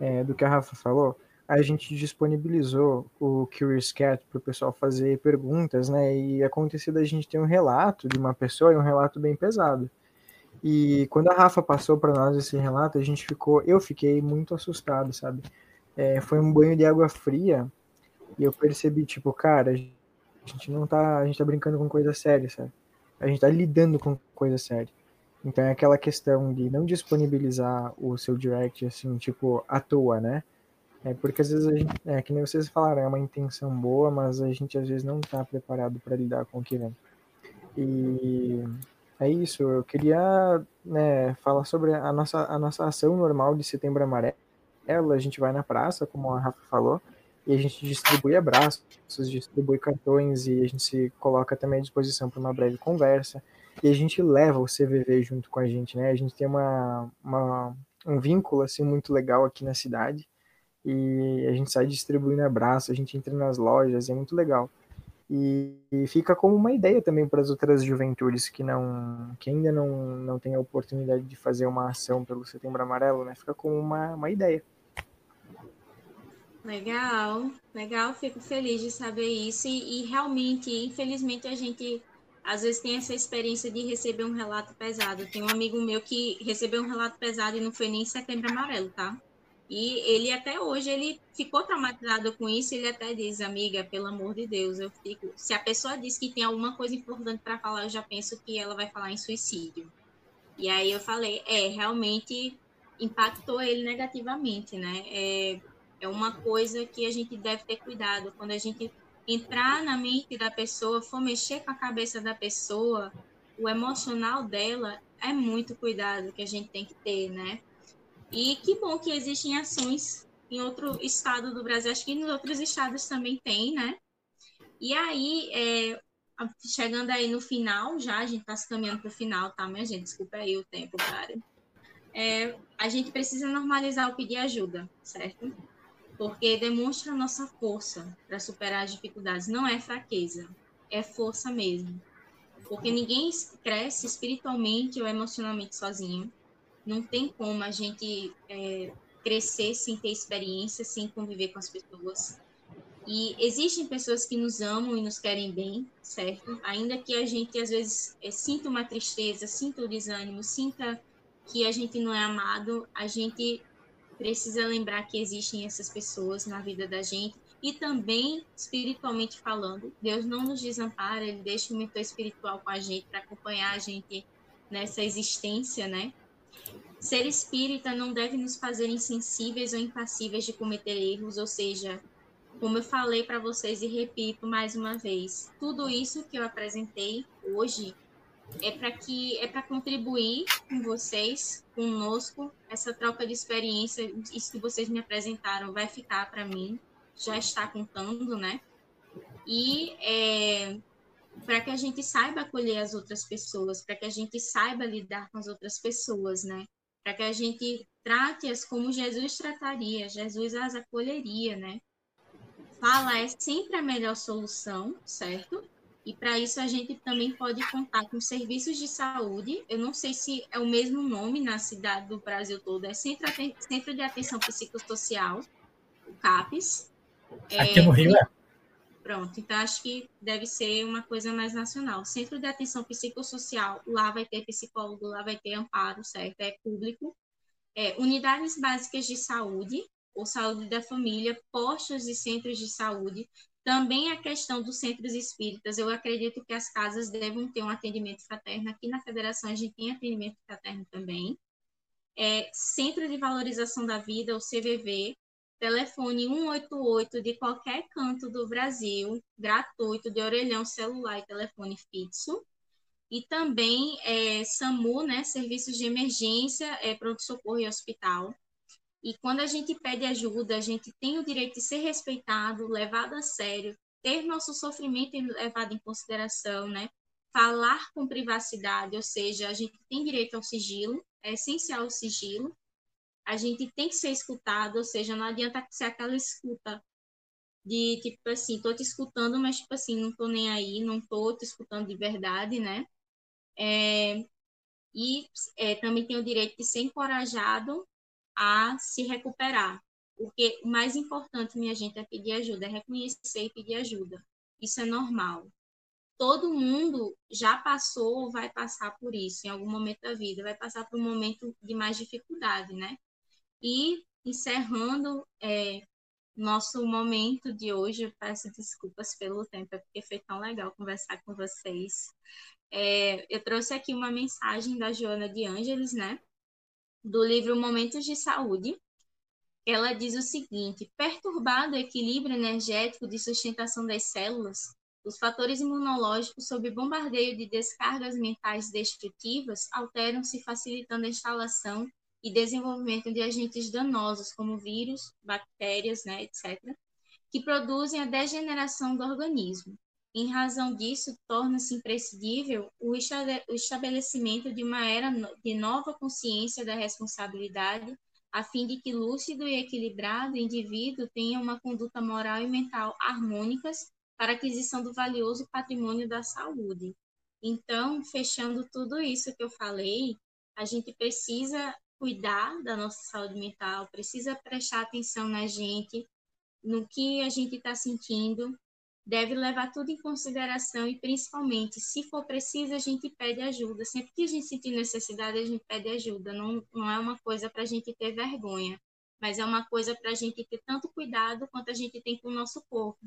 é, do que a Rafa falou, a gente disponibilizou o Curious Cat para o pessoal fazer perguntas, né? E aconteceu da gente ter um relato de uma pessoa e um relato bem pesado. E quando a Rafa passou para nós esse relato, a gente ficou, eu fiquei muito assustado, sabe? É, foi um banho de água fria e eu percebi, tipo, cara, a gente não tá, a gente tá brincando com coisa séria, sabe? A gente tá lidando com coisa séria. Então é aquela questão de não disponibilizar o seu direct assim, tipo, à toa, né? É porque às vezes a gente, é que nem vocês falaram, é uma intenção boa, mas a gente às vezes não está preparado para lidar com o que vem. E é isso, eu queria né, falar sobre a nossa, a nossa ação normal de setembro amarelo. A gente vai na praça, como a Rafa falou, e a gente distribui abraços, distribui cartões e a gente se coloca também à disposição para uma breve conversa. E a gente leva o CVV junto com a gente, né? A gente tem uma, uma um vínculo assim muito legal aqui na cidade e a gente sai distribuindo abraço, a gente entra nas lojas, é muito legal. E, fica como uma ideia também para as outras juventudes que não que ainda não, não têm a oportunidade de fazer uma ação pelo Setembro Amarelo, né? Fica como uma, uma ideia. Legal, legal, fico feliz de saber isso. E, e realmente, infelizmente, a gente às vezes tem essa experiência de receber um relato pesado. Tem um amigo meu que recebeu um relato pesado e não foi nem setembro amarelo, tá? E ele até hoje ele ficou traumatizado com isso. Ele até diz, amiga, pelo amor de Deus, eu fico. Se a pessoa diz que tem alguma coisa importante para falar, eu já penso que ela vai falar em suicídio. E aí eu falei, é, realmente impactou ele negativamente, né? É, é uma coisa que a gente deve ter cuidado quando a gente entrar na mente da pessoa, for mexer com a cabeça da pessoa, o emocional dela é muito cuidado que a gente tem que ter, né? E que bom que existem ações em outro estado do Brasil, acho que nos outros estados também tem, né? E aí, é, chegando aí no final, já a gente está se caminhando para o final, tá, minha gente? Desculpa aí o tempo, cara. É, a gente precisa normalizar o pedir ajuda, certo? Porque demonstra nossa força para superar as dificuldades. Não é fraqueza, é força mesmo. Porque ninguém cresce espiritualmente ou emocionalmente sozinho. Não tem como a gente é, crescer sem ter experiência, sem conviver com as pessoas. E existem pessoas que nos amam e nos querem bem, certo? Ainda que a gente às vezes é, sinta uma tristeza, sinta o desânimo, sinta que a gente não é amado, a gente precisa lembrar que existem essas pessoas na vida da gente e também espiritualmente falando, Deus não nos desampara, ele deixa o mentor espiritual com a gente para acompanhar a gente nessa existência, né? Ser espírita não deve nos fazer insensíveis ou impassíveis de cometer erros, ou seja, como eu falei para vocês e repito mais uma vez, tudo isso que eu apresentei hoje é para que é para contribuir com vocês, conosco, essa troca de experiência, isso que vocês me apresentaram vai ficar para mim, já está contando, né? E é, para que a gente saiba acolher as outras pessoas, para que a gente saiba lidar com as outras pessoas, né? Para que a gente trate-as como Jesus trataria, Jesus as acolheria, né? Fala é sempre a melhor solução, certo? E para isso a gente também pode contar com serviços de saúde. Eu não sei se é o mesmo nome na cidade do Brasil todo, é Centro, Centro de Atenção Psicossocial, o CAPES. Aqui é, no Rio é? Pronto, então acho que deve ser uma coisa mais nacional. Centro de atenção psicossocial, lá vai ter psicólogo, lá vai ter amparo, certo? É público. É, unidades básicas de saúde, ou saúde da família, postos e centros de saúde. Também a questão dos centros espíritas, eu acredito que as casas devem ter um atendimento fraterno. Aqui na federação a gente tem atendimento fraterno também. É, Centro de Valorização da Vida, o CVV, telefone 188 de qualquer canto do Brasil, gratuito, de orelhão celular e telefone fixo. E também é, SAMU, né, Serviços de Emergência, é, Pronto-Socorro e Hospital. E quando a gente pede ajuda, a gente tem o direito de ser respeitado, levado a sério, ter nosso sofrimento levado em consideração, né? Falar com privacidade, ou seja, a gente tem direito ao sigilo, é essencial o sigilo, a gente tem que ser escutado, ou seja, não adianta ser aquela escuta de tipo assim, tô te escutando, mas tipo assim, não tô nem aí, não tô te escutando de verdade, né? É, e é, também tem o direito de ser encorajado a se recuperar, porque o mais importante, minha gente, é pedir ajuda, é reconhecer e pedir ajuda. Isso é normal. Todo mundo já passou ou vai passar por isso em algum momento da vida, vai passar por um momento de mais dificuldade, né? E encerrando é, nosso momento de hoje, eu peço desculpas pelo tempo, é porque foi tão legal conversar com vocês. É, eu trouxe aqui uma mensagem da Joana de Ângeles, né? Do livro Momentos de Saúde. Ela diz o seguinte: perturbado o equilíbrio energético de sustentação das células, os fatores imunológicos sob bombardeio de descargas mentais destrutivas alteram-se, facilitando a instalação e desenvolvimento de agentes danosos, como vírus, bactérias, né, etc., que produzem a degeneração do organismo. Em razão disso, torna-se imprescindível o estabelecimento de uma era de nova consciência da responsabilidade, a fim de que lúcido e equilibrado indivíduo tenha uma conduta moral e mental harmônicas para aquisição do valioso patrimônio da saúde. Então, fechando tudo isso que eu falei, a gente precisa cuidar da nossa saúde mental, precisa prestar atenção na gente, no que a gente está sentindo, deve levar tudo em consideração e, principalmente, se for preciso, a gente pede ajuda. Sempre que a gente sentir necessidade, a gente pede ajuda. Não, não é uma coisa para a gente ter vergonha, mas é uma coisa para a gente ter tanto cuidado quanto a gente tem com o nosso corpo.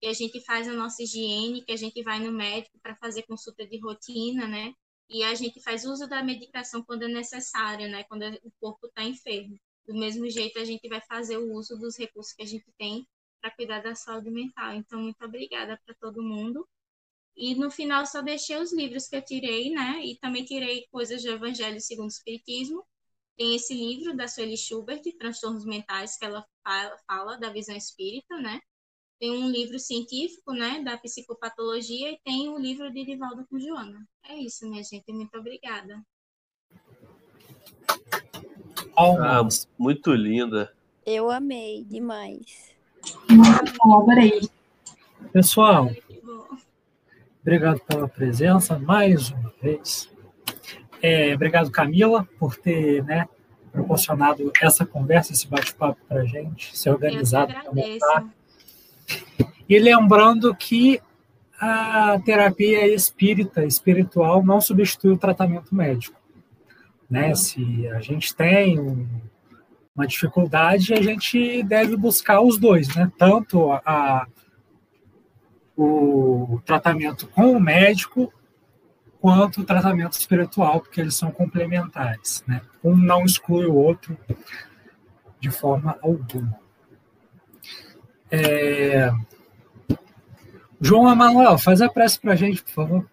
Que a gente faz a nossa higiene, que a gente vai no médico para fazer consulta de rotina, né? E a gente faz uso da medicação quando é necessário, né? Quando o corpo está enfermo. Do mesmo jeito, a gente vai fazer o uso dos recursos que a gente tem para cuidar da saúde mental. Então, muito obrigada para todo mundo. E no final, só deixei os livros que eu tirei, né? E também tirei coisas do Evangelho segundo o Espiritismo. Tem esse livro da Sueli Schubert, Transtornos Mentais, que ela fala, fala da visão espírita, né? Tem um livro científico, né, da psicopatologia e tem o um livro de Divaldo com Joana. É isso, minha gente. Muito obrigada. Ah, muito linda. Eu amei demais. adorei. Pessoal, obrigado pela presença mais uma vez. É, obrigado, Camila, por ter né, proporcionado essa conversa, esse bate-papo para a gente, ser organizado. Eu agradeço. E lembrando que a terapia espírita, espiritual, não substitui o tratamento médico. Né? Se a gente tem um, uma dificuldade, a gente deve buscar os dois, né? tanto a, a, o tratamento com o médico quanto o tratamento espiritual, porque eles são complementares. Né? Um não exclui o outro de forma alguma. É... João Emanuel, faz a prece para a gente, por favor.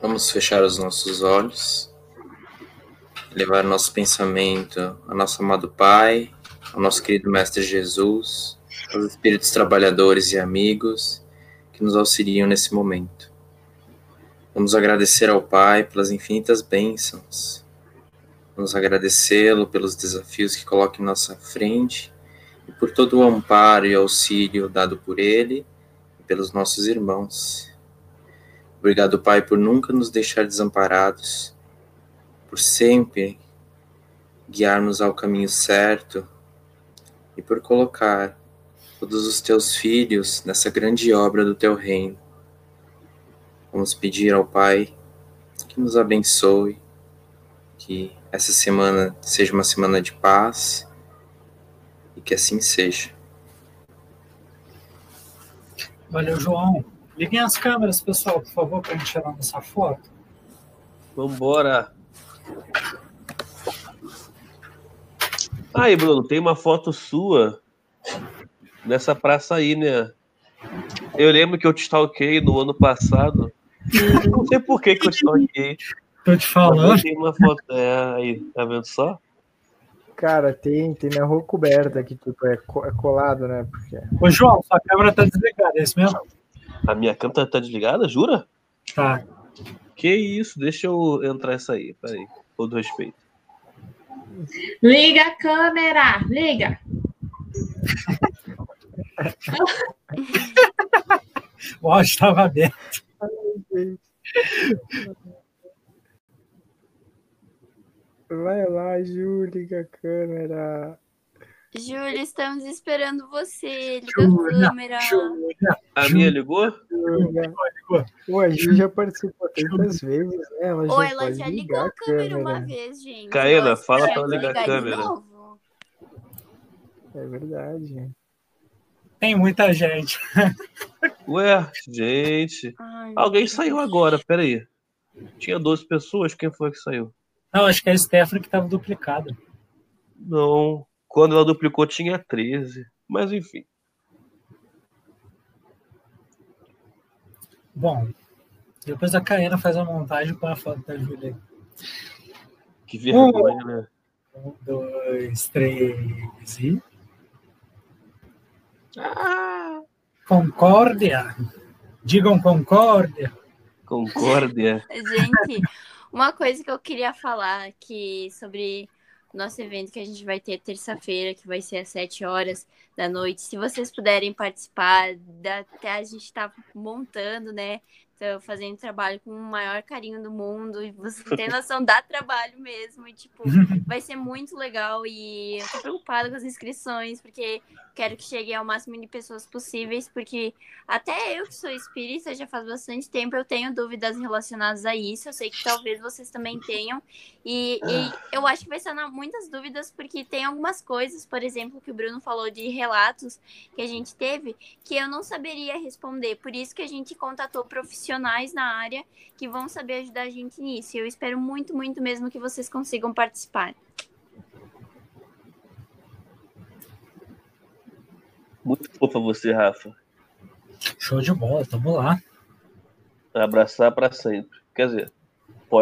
Vamos fechar os nossos olhos, levar nosso pensamento ao nosso amado Pai, ao nosso querido Mestre Jesus, aos espíritos trabalhadores e amigos nos auxiliam nesse momento. Vamos agradecer ao Pai pelas infinitas bênçãos. Vamos agradecê-lo pelos desafios que coloca em nossa frente e por todo o amparo e auxílio dado por Ele e pelos nossos irmãos. Obrigado, Pai, por nunca nos deixar desamparados, por sempre guiar-nos ao caminho certo e por colocar todos os teus filhos nessa grande obra do teu reino. Vamos pedir ao Pai que nos abençoe, que essa semana seja uma semana de paz e que assim seja. Valeu, João. Liguem as câmeras, pessoal, por favor, para a gente tirar nossa foto. Vambora. Aí, Bruno, tem uma foto sua nessa praça aí, né? Eu lembro que eu te stalkei no ano passado. Não sei por que, que eu te stalkei. Tô te falando. Tem uma foto. É, aí, tá vendo só? Cara, tem, tem minha rua coberta que tipo, é, é colado, né? Porque... Ô, João, sua câmera tá desligada, é isso mesmo? A minha câmera tá desligada, jura? Tá. Que isso, deixa eu entrar essa aí, peraí. Todo respeito. Liga a câmera, liga. [LAUGHS] o áudio estava aberto. Vai lá, Ju, liga a câmera. Júlia, estamos esperando você. Liga a câmera. Júlia, a minha ligou? Júlia. Pô, a Ju já participou tantas vezes, né? Ela já, Ou ela já ligou a câmera, câmera, uma vez, gente. Caína, fala pra ela ligar a câmera. É verdade. Tem muita gente. [LAUGHS] Ué, gente. Ai, Alguém saiu agora, peraí. Tinha 12 pessoas, quem foi que saiu? Não, acho que é a Stephanie que estava duplicada. Não, quando ela duplicou tinha 13. Mas enfim. Bom, depois a Caena faz a montagem com a foto da Júlia. Que vergonha, um, né? Um, dois, três e. Ah. Concórdia. Digam concórdia. Concórdia. [LAUGHS] Gente, uma coisa que eu queria falar aqui sobre nosso evento que a gente vai ter terça-feira, que vai ser às 7 horas da noite. Se vocês puderem participar, até a gente está montando, né? Tô fazendo trabalho com o maior carinho do mundo e você tem noção, dá trabalho mesmo. E, tipo, [LAUGHS] vai ser muito legal. E eu tô preocupada com as inscrições, porque quero que chegue ao máximo de pessoas possíveis, porque até eu que sou espírita já faz bastante tempo, eu tenho dúvidas relacionadas a isso. Eu sei que talvez vocês também tenham. E, e eu acho que vai ser muitas dúvidas, porque tem algumas coisas, por exemplo, que o Bruno falou de relatos que a gente teve, que eu não saberia responder. Por isso que a gente contatou profissionais profissionais na área que vão saber ajudar a gente nisso. E eu espero muito, muito mesmo que vocês consigam participar. Muito fofa você, Rafa. Show de bola, tamo lá. Abraçar para sempre. Quer dizer,